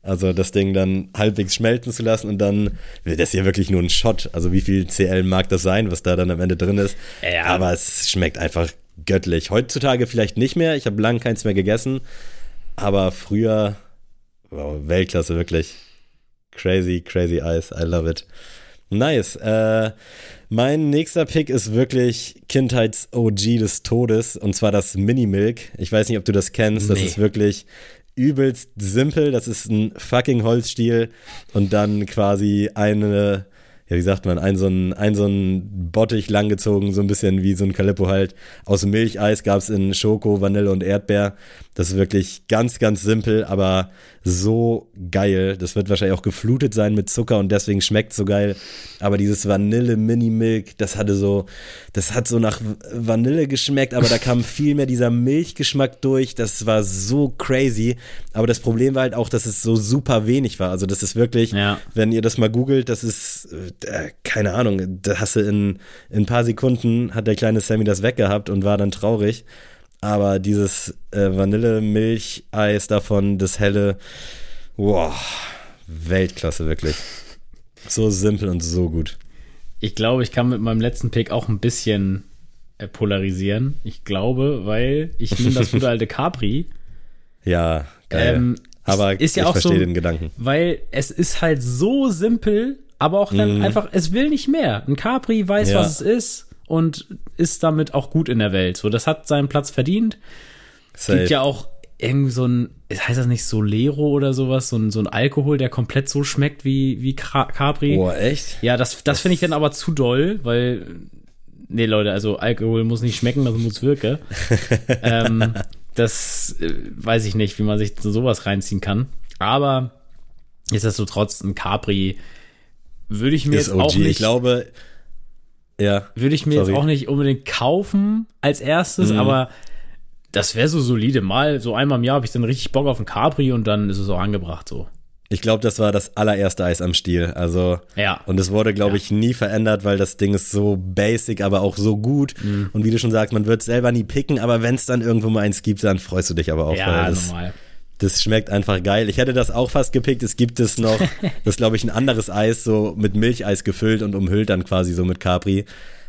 Also das Ding dann halbwegs schmelzen zu lassen und dann, das ist ja wirklich nur ein Shot. Also wie viel CL mag das sein, was da dann am Ende drin ist. Ja. Aber es schmeckt einfach göttlich. Heutzutage vielleicht nicht mehr. Ich habe lange keins mehr gegessen. Aber früher, wow, Weltklasse wirklich. Crazy, crazy Eis. I love it. Nice. Äh, mein nächster Pick ist wirklich Kindheits-OG des Todes und zwar das Mini-Milk. Ich weiß nicht, ob du das kennst. Das Nee. ist wirklich übelst simpel. Das ist ein fucking Holzstiel und dann quasi eine, ja, wie sagt man, ein so ein, ein, so ein Bottich langgezogen, so ein bisschen wie so ein Calippo halt. Aus Milcheis gab es in Schoko, Vanille und Erdbeer. Das ist wirklich ganz, ganz simpel, aber so geil. Das wird wahrscheinlich auch geflutet sein mit Zucker und deswegen schmeckt so geil. Aber dieses Vanille Mini Milk, das hatte so, das hat so nach Vanille geschmeckt, aber da kam <laughs> viel mehr dieser Milchgeschmack durch. Das war so crazy. Aber das Problem war halt auch, dass es so super wenig war. Also das ist wirklich, Ja. wenn ihr das mal googelt, das ist, äh, keine Ahnung, da hast du in, in ein paar Sekunden hat der kleine Sammy das weggehabt und war dann traurig. Aber dieses äh, Vanille-Milch-Eis davon, das helle, wow, Weltklasse wirklich. So simpel und so gut. Ich glaube, ich kann mit meinem letzten Pick auch ein bisschen äh, polarisieren. Ich glaube, weil ich nehme das gute alte Capri. <laughs> Ja, geil. Ähm, aber ist ja ich auch verstehe so- den Gedanken. Weil es ist halt so simpel, aber auch dann einfach, es will nicht mehr. Ein Capri weiß. Ja. was es ist und ist damit auch gut in der Welt. So, das hat seinen Platz verdient. Es Safe. gibt ja auch irgendwie so ein, heißt das nicht Solero oder sowas, so ein, so ein Alkohol, der komplett so schmeckt wie, wie Ca- Capri. Boah, echt? Ja, das, das finde ich dann aber zu doll, weil, nee, Leute, also Alkohol muss nicht schmecken, das muss wirken. <laughs> ähm, das äh, weiß ich nicht, wie man sich so sowas reinziehen kann. Aber nichtsdestotrotz, ein Capri würde ich mir Ist jetzt OG. auch nicht, Ich glaube, ja. würde ich mir sorry. jetzt auch nicht unbedingt kaufen als erstes, aber das wäre so solide. Mal, so einmal im Jahr habe ich dann richtig Bock auf ein Capri und dann ist es auch angebracht so. Ich glaube, das war das allererste Eis am Stiel. Also, Ja. und es wurde, glaube ich, nie verändert, weil das Ding ist so basic, aber auch so gut. Mhm. Und wie du schon sagst, man wird selber nie picken, aber wenn es dann irgendwo mal eins gibt, dann freust du dich aber auch. Ja, normal. Das schmeckt einfach geil. Ich hätte das auch fast gepickt. Es gibt es noch, <laughs> das ist, glaube ich, ein anderes Eis, so mit Milcheis gefüllt und umhüllt dann quasi so mit Capri.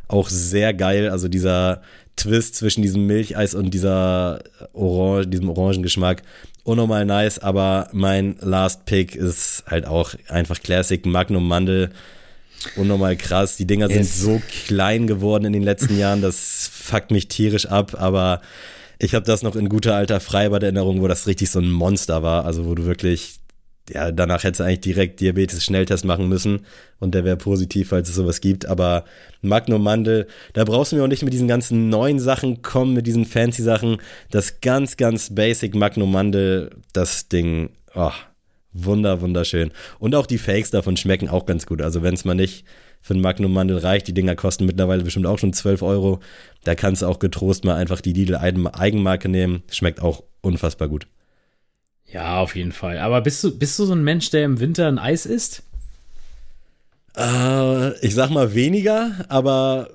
Auch sehr geil. Also dieser Twist zwischen diesem Milcheis und dieser Orange, diesem Orangengeschmack. Unnormal nice, aber mein Last Pick ist halt auch einfach Classic Magnum Mandel. Unnormal krass. Die Dinger sind Ist- so klein geworden in den letzten Jahren. Das fuckt mich tierisch ab, aber ich habe das noch in guter alter Freibad-Erinnerung, wo das richtig so ein Monster war. Also wo du wirklich, ja, danach hättest du eigentlich direkt Diabetes-Schnelltest machen müssen und der wäre positiv, falls es sowas gibt. Aber Magnum Mandel, da brauchst du mir auch nicht mit diesen ganzen neuen Sachen kommen, mit diesen fancy Sachen. Das ganz, ganz basic Magnum Mandel, das Ding, oh, wunder, wunderschön. Und auch die Fakes davon schmecken auch ganz gut. Also wenn es mal nicht für ein Magnum Mandel reicht, die Dinger kosten mittlerweile bestimmt auch schon 12 Euro. Da kannst du auch getrost mal einfach die Lidl Eigenmarke nehmen. Schmeckt auch unfassbar gut. Ja, auf jeden Fall. Aber bist du, bist du so ein Mensch, der im Winter ein Eis isst? Äh, ich sag mal weniger, aber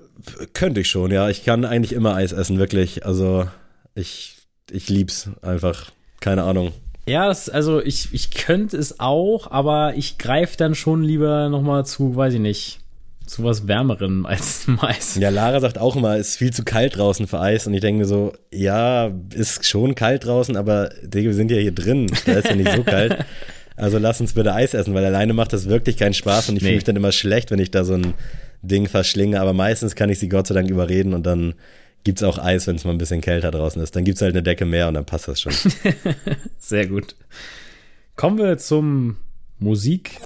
könnte ich schon, ja. Ich kann eigentlich immer Eis essen, wirklich. Also ich, ich lieb's einfach. Keine Ahnung. Ja, das, also ich, ich könnte es auch, aber ich greife dann schon lieber nochmal zu, weiß ich nicht, zu was Wärmerem <laughs> als zum Eis. Ja, Lara sagt auch immer, es ist viel zu kalt draußen für Eis. Und ich denke mir so, ja, ist schon kalt draußen, aber Digga, wir sind ja hier drin. Da ist ja nicht so kalt. <laughs> Also lass uns bitte Eis essen, weil alleine macht das wirklich keinen Spaß und ich Nee. fühle mich dann immer schlecht, wenn ich da so ein Ding verschlinge. Aber meistens kann ich sie Gott sei Dank überreden und dann gibt's auch Eis, wenn es mal ein bisschen kälter draußen ist. Dann gibt's halt eine Decke mehr und dann passt das schon. <laughs> Sehr gut. Kommen wir zum Musik.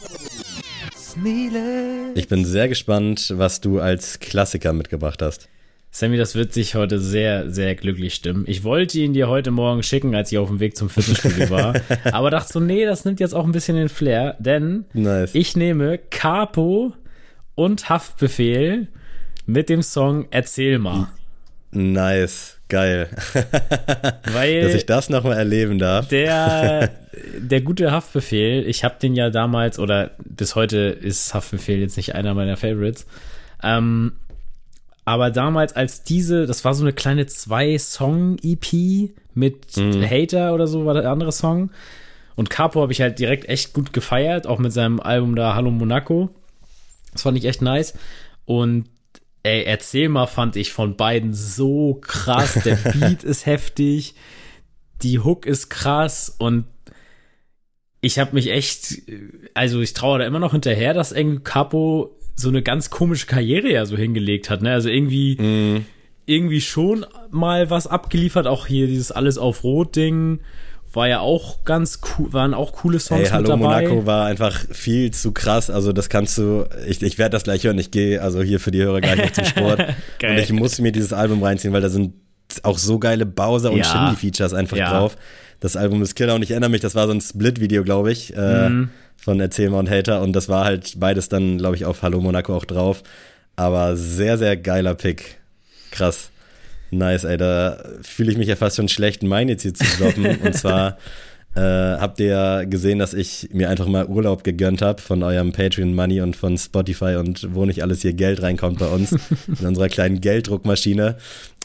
Ich bin sehr gespannt, was du als Klassiker mitgebracht hast. Sammy, das wird sich heute sehr, sehr glücklich stimmen. Ich wollte ihn dir heute Morgen schicken, als ich auf dem Weg zum Fitnessstudio <laughs> war. aber dachte so, nee, das nimmt jetzt auch ein bisschen den Flair, denn Nice. ich nehme Capo und Haftbefehl mit dem Song Erzähl mal. Nice. Geil. <laughs> Weil Dass ich das nochmal erleben darf. der, <laughs> der gute Haftbefehl, ich habe den ja damals, oder bis heute ist Haftbefehl jetzt nicht einer meiner Favorites, ähm, aber damals als diese, das war so eine kleine Zwei-Song-EP mit Hater oder so, war der andere Song. Und Capo habe ich halt direkt echt gut gefeiert, auch mit seinem Album da Hallo Monaco. Das fand ich echt nice. Und ey, erzähl mal, fand ich von beiden so krass. Der <laughs> Beat ist heftig, die Hook ist krass und ich habe mich echt, also ich traue da immer noch hinterher, dass irgendwie Capo so eine ganz komische Karriere ja so hingelegt hat. Ne? Also irgendwie, Mhm. irgendwie schon mal was abgeliefert. Auch hier dieses Alles auf Rot-Ding war ja auch ganz cool, waren auch coole Songs Ey, Hallo mit dabei. Monaco war einfach viel zu krass. Also das kannst du, ich, ich werde das gleich hören. Ich gehe also hier für die Hörer gleich noch zum Sport. <laughs> Und ich muss mir dieses Album reinziehen, weil da sind auch so geile Bowser und Ja. Shindy-Features einfach Ja. drauf. Das Album ist Killer und ich erinnere mich, das war so ein Split-Video, glaube ich, äh, Mhm. von Erzähl mal und Hater. Und das war halt beides dann, glaube ich, auf Hallo Monaco auch drauf. Aber sehr, sehr geiler Pick. Krass. Nice, ey, da fühle ich mich ja fast schon schlecht, meine jetzt hier zu droppen. <laughs> und zwar äh, habt ihr ja gesehen, dass ich mir einfach mal Urlaub gegönnt habe von eurem Patreon Money und von Spotify und wo nicht alles hier Geld reinkommt bei uns <laughs> in unserer kleinen Gelddruckmaschine.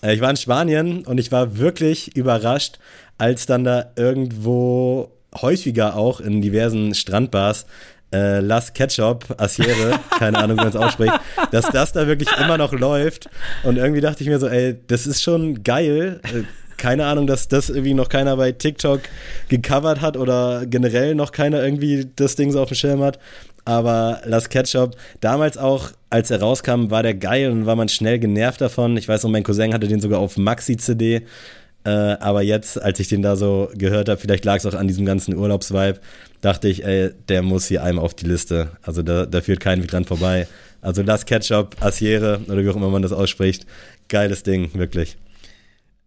Äh, ich war in Spanien und ich war wirklich überrascht, als dann da irgendwo häufiger auch in diversen Strandbars äh, Las Ketchup, Asiere, <laughs> keine Ahnung, wie man es ausspricht, dass das da wirklich immer noch läuft. Und irgendwie dachte ich mir so, ey, das ist schon geil. Äh, Keine Ahnung, dass das irgendwie noch keiner bei TikTok gecovert hat oder generell noch keiner irgendwie das Ding so auf dem Schirm hat. Aber Las Ketchup, damals auch, als er rauskam, war der geil und war man schnell genervt davon. Ich weiß noch, mein Cousin hatte den sogar auf Maxi-CD. Äh, aber jetzt, als ich den da so gehört habe, vielleicht lag es auch an diesem ganzen Urlaubsvibe, dachte ich, ey, der muss hier einem auf die Liste. Also da, da führt kein Weg dran vorbei. Also Las Ketchup, Asiere oder wie auch immer man das ausspricht. Geiles Ding, wirklich.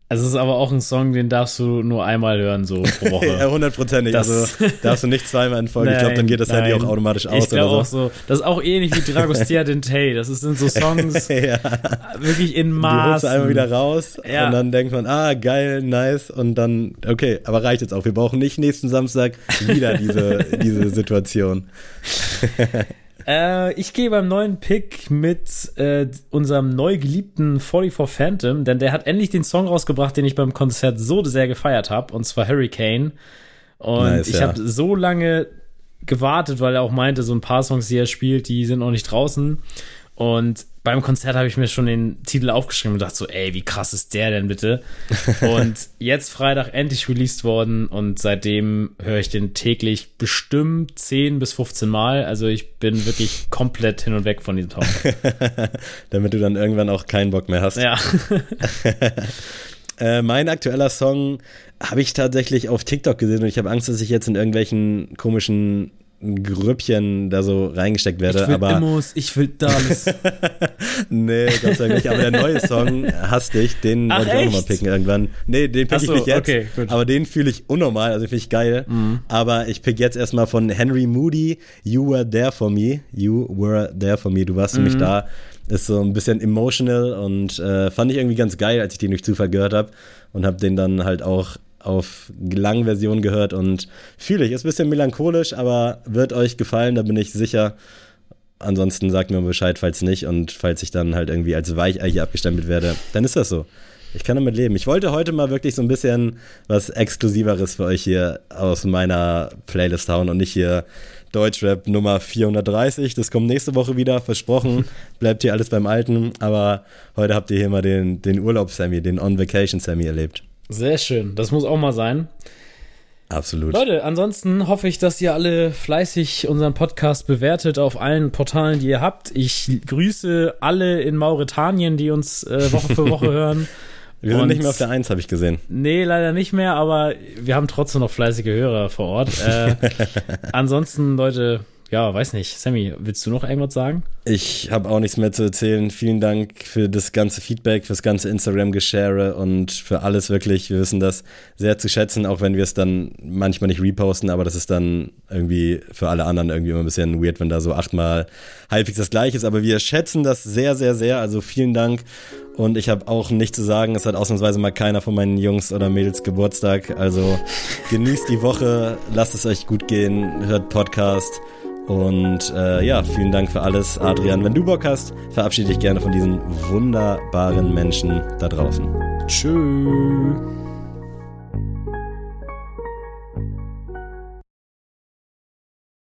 Also es ist aber auch ein Song, den darfst du nur einmal hören, so pro <laughs> Woche. Ja, hundertprozentig. Also <laughs> darfst du nicht zweimal in Folge. ich glaube, dann geht das Handy nein. auch automatisch aus Ich glaube auch so. Das ist auch ähnlich wie Dragostea <laughs> Dentei. Das sind so Songs ja. wirklich in holst Maßen. du einmal wieder raus Ja. und dann denkt man, ah, geil, nice. Und dann, okay, aber reicht jetzt auch. Wir brauchen nicht nächsten Samstag wieder diese, diese Situation. Äh, ich gehe beim neuen Pick mit äh, unserem neu geliebten 44 Phantom, denn der hat endlich den Song rausgebracht, den ich beim Konzert so sehr gefeiert habe, und zwar Hurricane. Und Nice, ich ja. habe so lange gewartet, weil er auch meinte, so ein paar Songs, die er spielt, die sind noch nicht draußen. Und beim Konzert habe ich mir schon den Titel aufgeschrieben und dachte so, ey, wie krass ist der denn bitte? <laughs> und jetzt Freitag endlich released worden und seitdem höre ich den täglich bestimmt 10 bis 15 Mal. Also ich bin wirklich <laughs> komplett hin und weg von diesem Song. <laughs> Damit du dann irgendwann auch keinen Bock mehr hast. ja. Äh, mein aktueller Song habe ich tatsächlich auf TikTok gesehen und ich habe Angst, dass ich jetzt in irgendwelchen komischen Grüppchen da so reingesteckt werde. Ich will aber Immos, ich will das. <laughs> nee, Gott sei Dank nicht. Aber der neue Song Hass dich, den Ach, wollte ich auch nochmal echt? picken irgendwann. Nee, den pick so, ich nicht jetzt. okay. Mhm. Aber den fühle ich unnormal, also finde ich geil. Aber ich pick jetzt erstmal von Henry Moody, You Were There For Me. You Were There For Me. Du warst für Mhm. mich da. Ist so ein bisschen emotional und äh, fand ich irgendwie ganz geil, als ich den durch Zufall gehört habe. Und habe den dann halt auch auf langen Version gehört und fühle ich. Ist ein bisschen melancholisch, aber wird euch gefallen, da bin ich sicher. Ansonsten sagt mir Bescheid, falls nicht. Und falls ich dann halt irgendwie als Weichei hier abgestempelt werde, dann ist das so. Ich kann damit leben. Ich wollte heute mal wirklich so ein bisschen was Exklusiveres für euch hier aus meiner Playlist hauen und nicht hier Deutschrap Nummer 430. Das kommt nächste Woche wieder, versprochen. <laughs> Bleibt hier alles beim Alten. Aber heute habt ihr hier mal den, den Urlaub-Sammy, den On-Vacation-Sammy erlebt. Sehr schön, das muss auch mal sein. Absolut. Leute, ansonsten hoffe ich, dass ihr alle fleißig unseren Podcast bewertet auf allen Portalen, die ihr habt. Ich grüße alle in Mauretanien, die uns äh, Woche für Woche <laughs> hören. Wir sind Und- nicht mehr auf der Eins, habe ich gesehen. Nee, leider nicht mehr, aber wir haben trotzdem noch fleißige Hörer vor Ort. Äh, <laughs> ansonsten, Leute, ja, weiß nicht. Sammy, willst du noch irgendwas sagen? Ich habe auch nichts mehr zu erzählen. Vielen Dank für das ganze Feedback, fürs ganze Instagram-Geschare und für alles wirklich. Wir wissen das sehr zu schätzen, auch wenn wir es dann manchmal nicht reposten, aber das ist dann irgendwie für alle anderen irgendwie immer ein bisschen weird, wenn da so achtmal halbwegs das gleiche ist. Aber wir schätzen das sehr, sehr, sehr. Also vielen Dank. Und ich habe auch nichts zu sagen. Es hat ausnahmsweise mal keiner von meinen Jungs oder Mädels Geburtstag. Also genießt die Woche, lasst es euch gut gehen, hört Podcast. Und äh, ja, vielen Dank für alles, Adrian. Wenn du Bock hast, verabschiede dich gerne von diesen wunderbaren Menschen da draußen. Tschüss.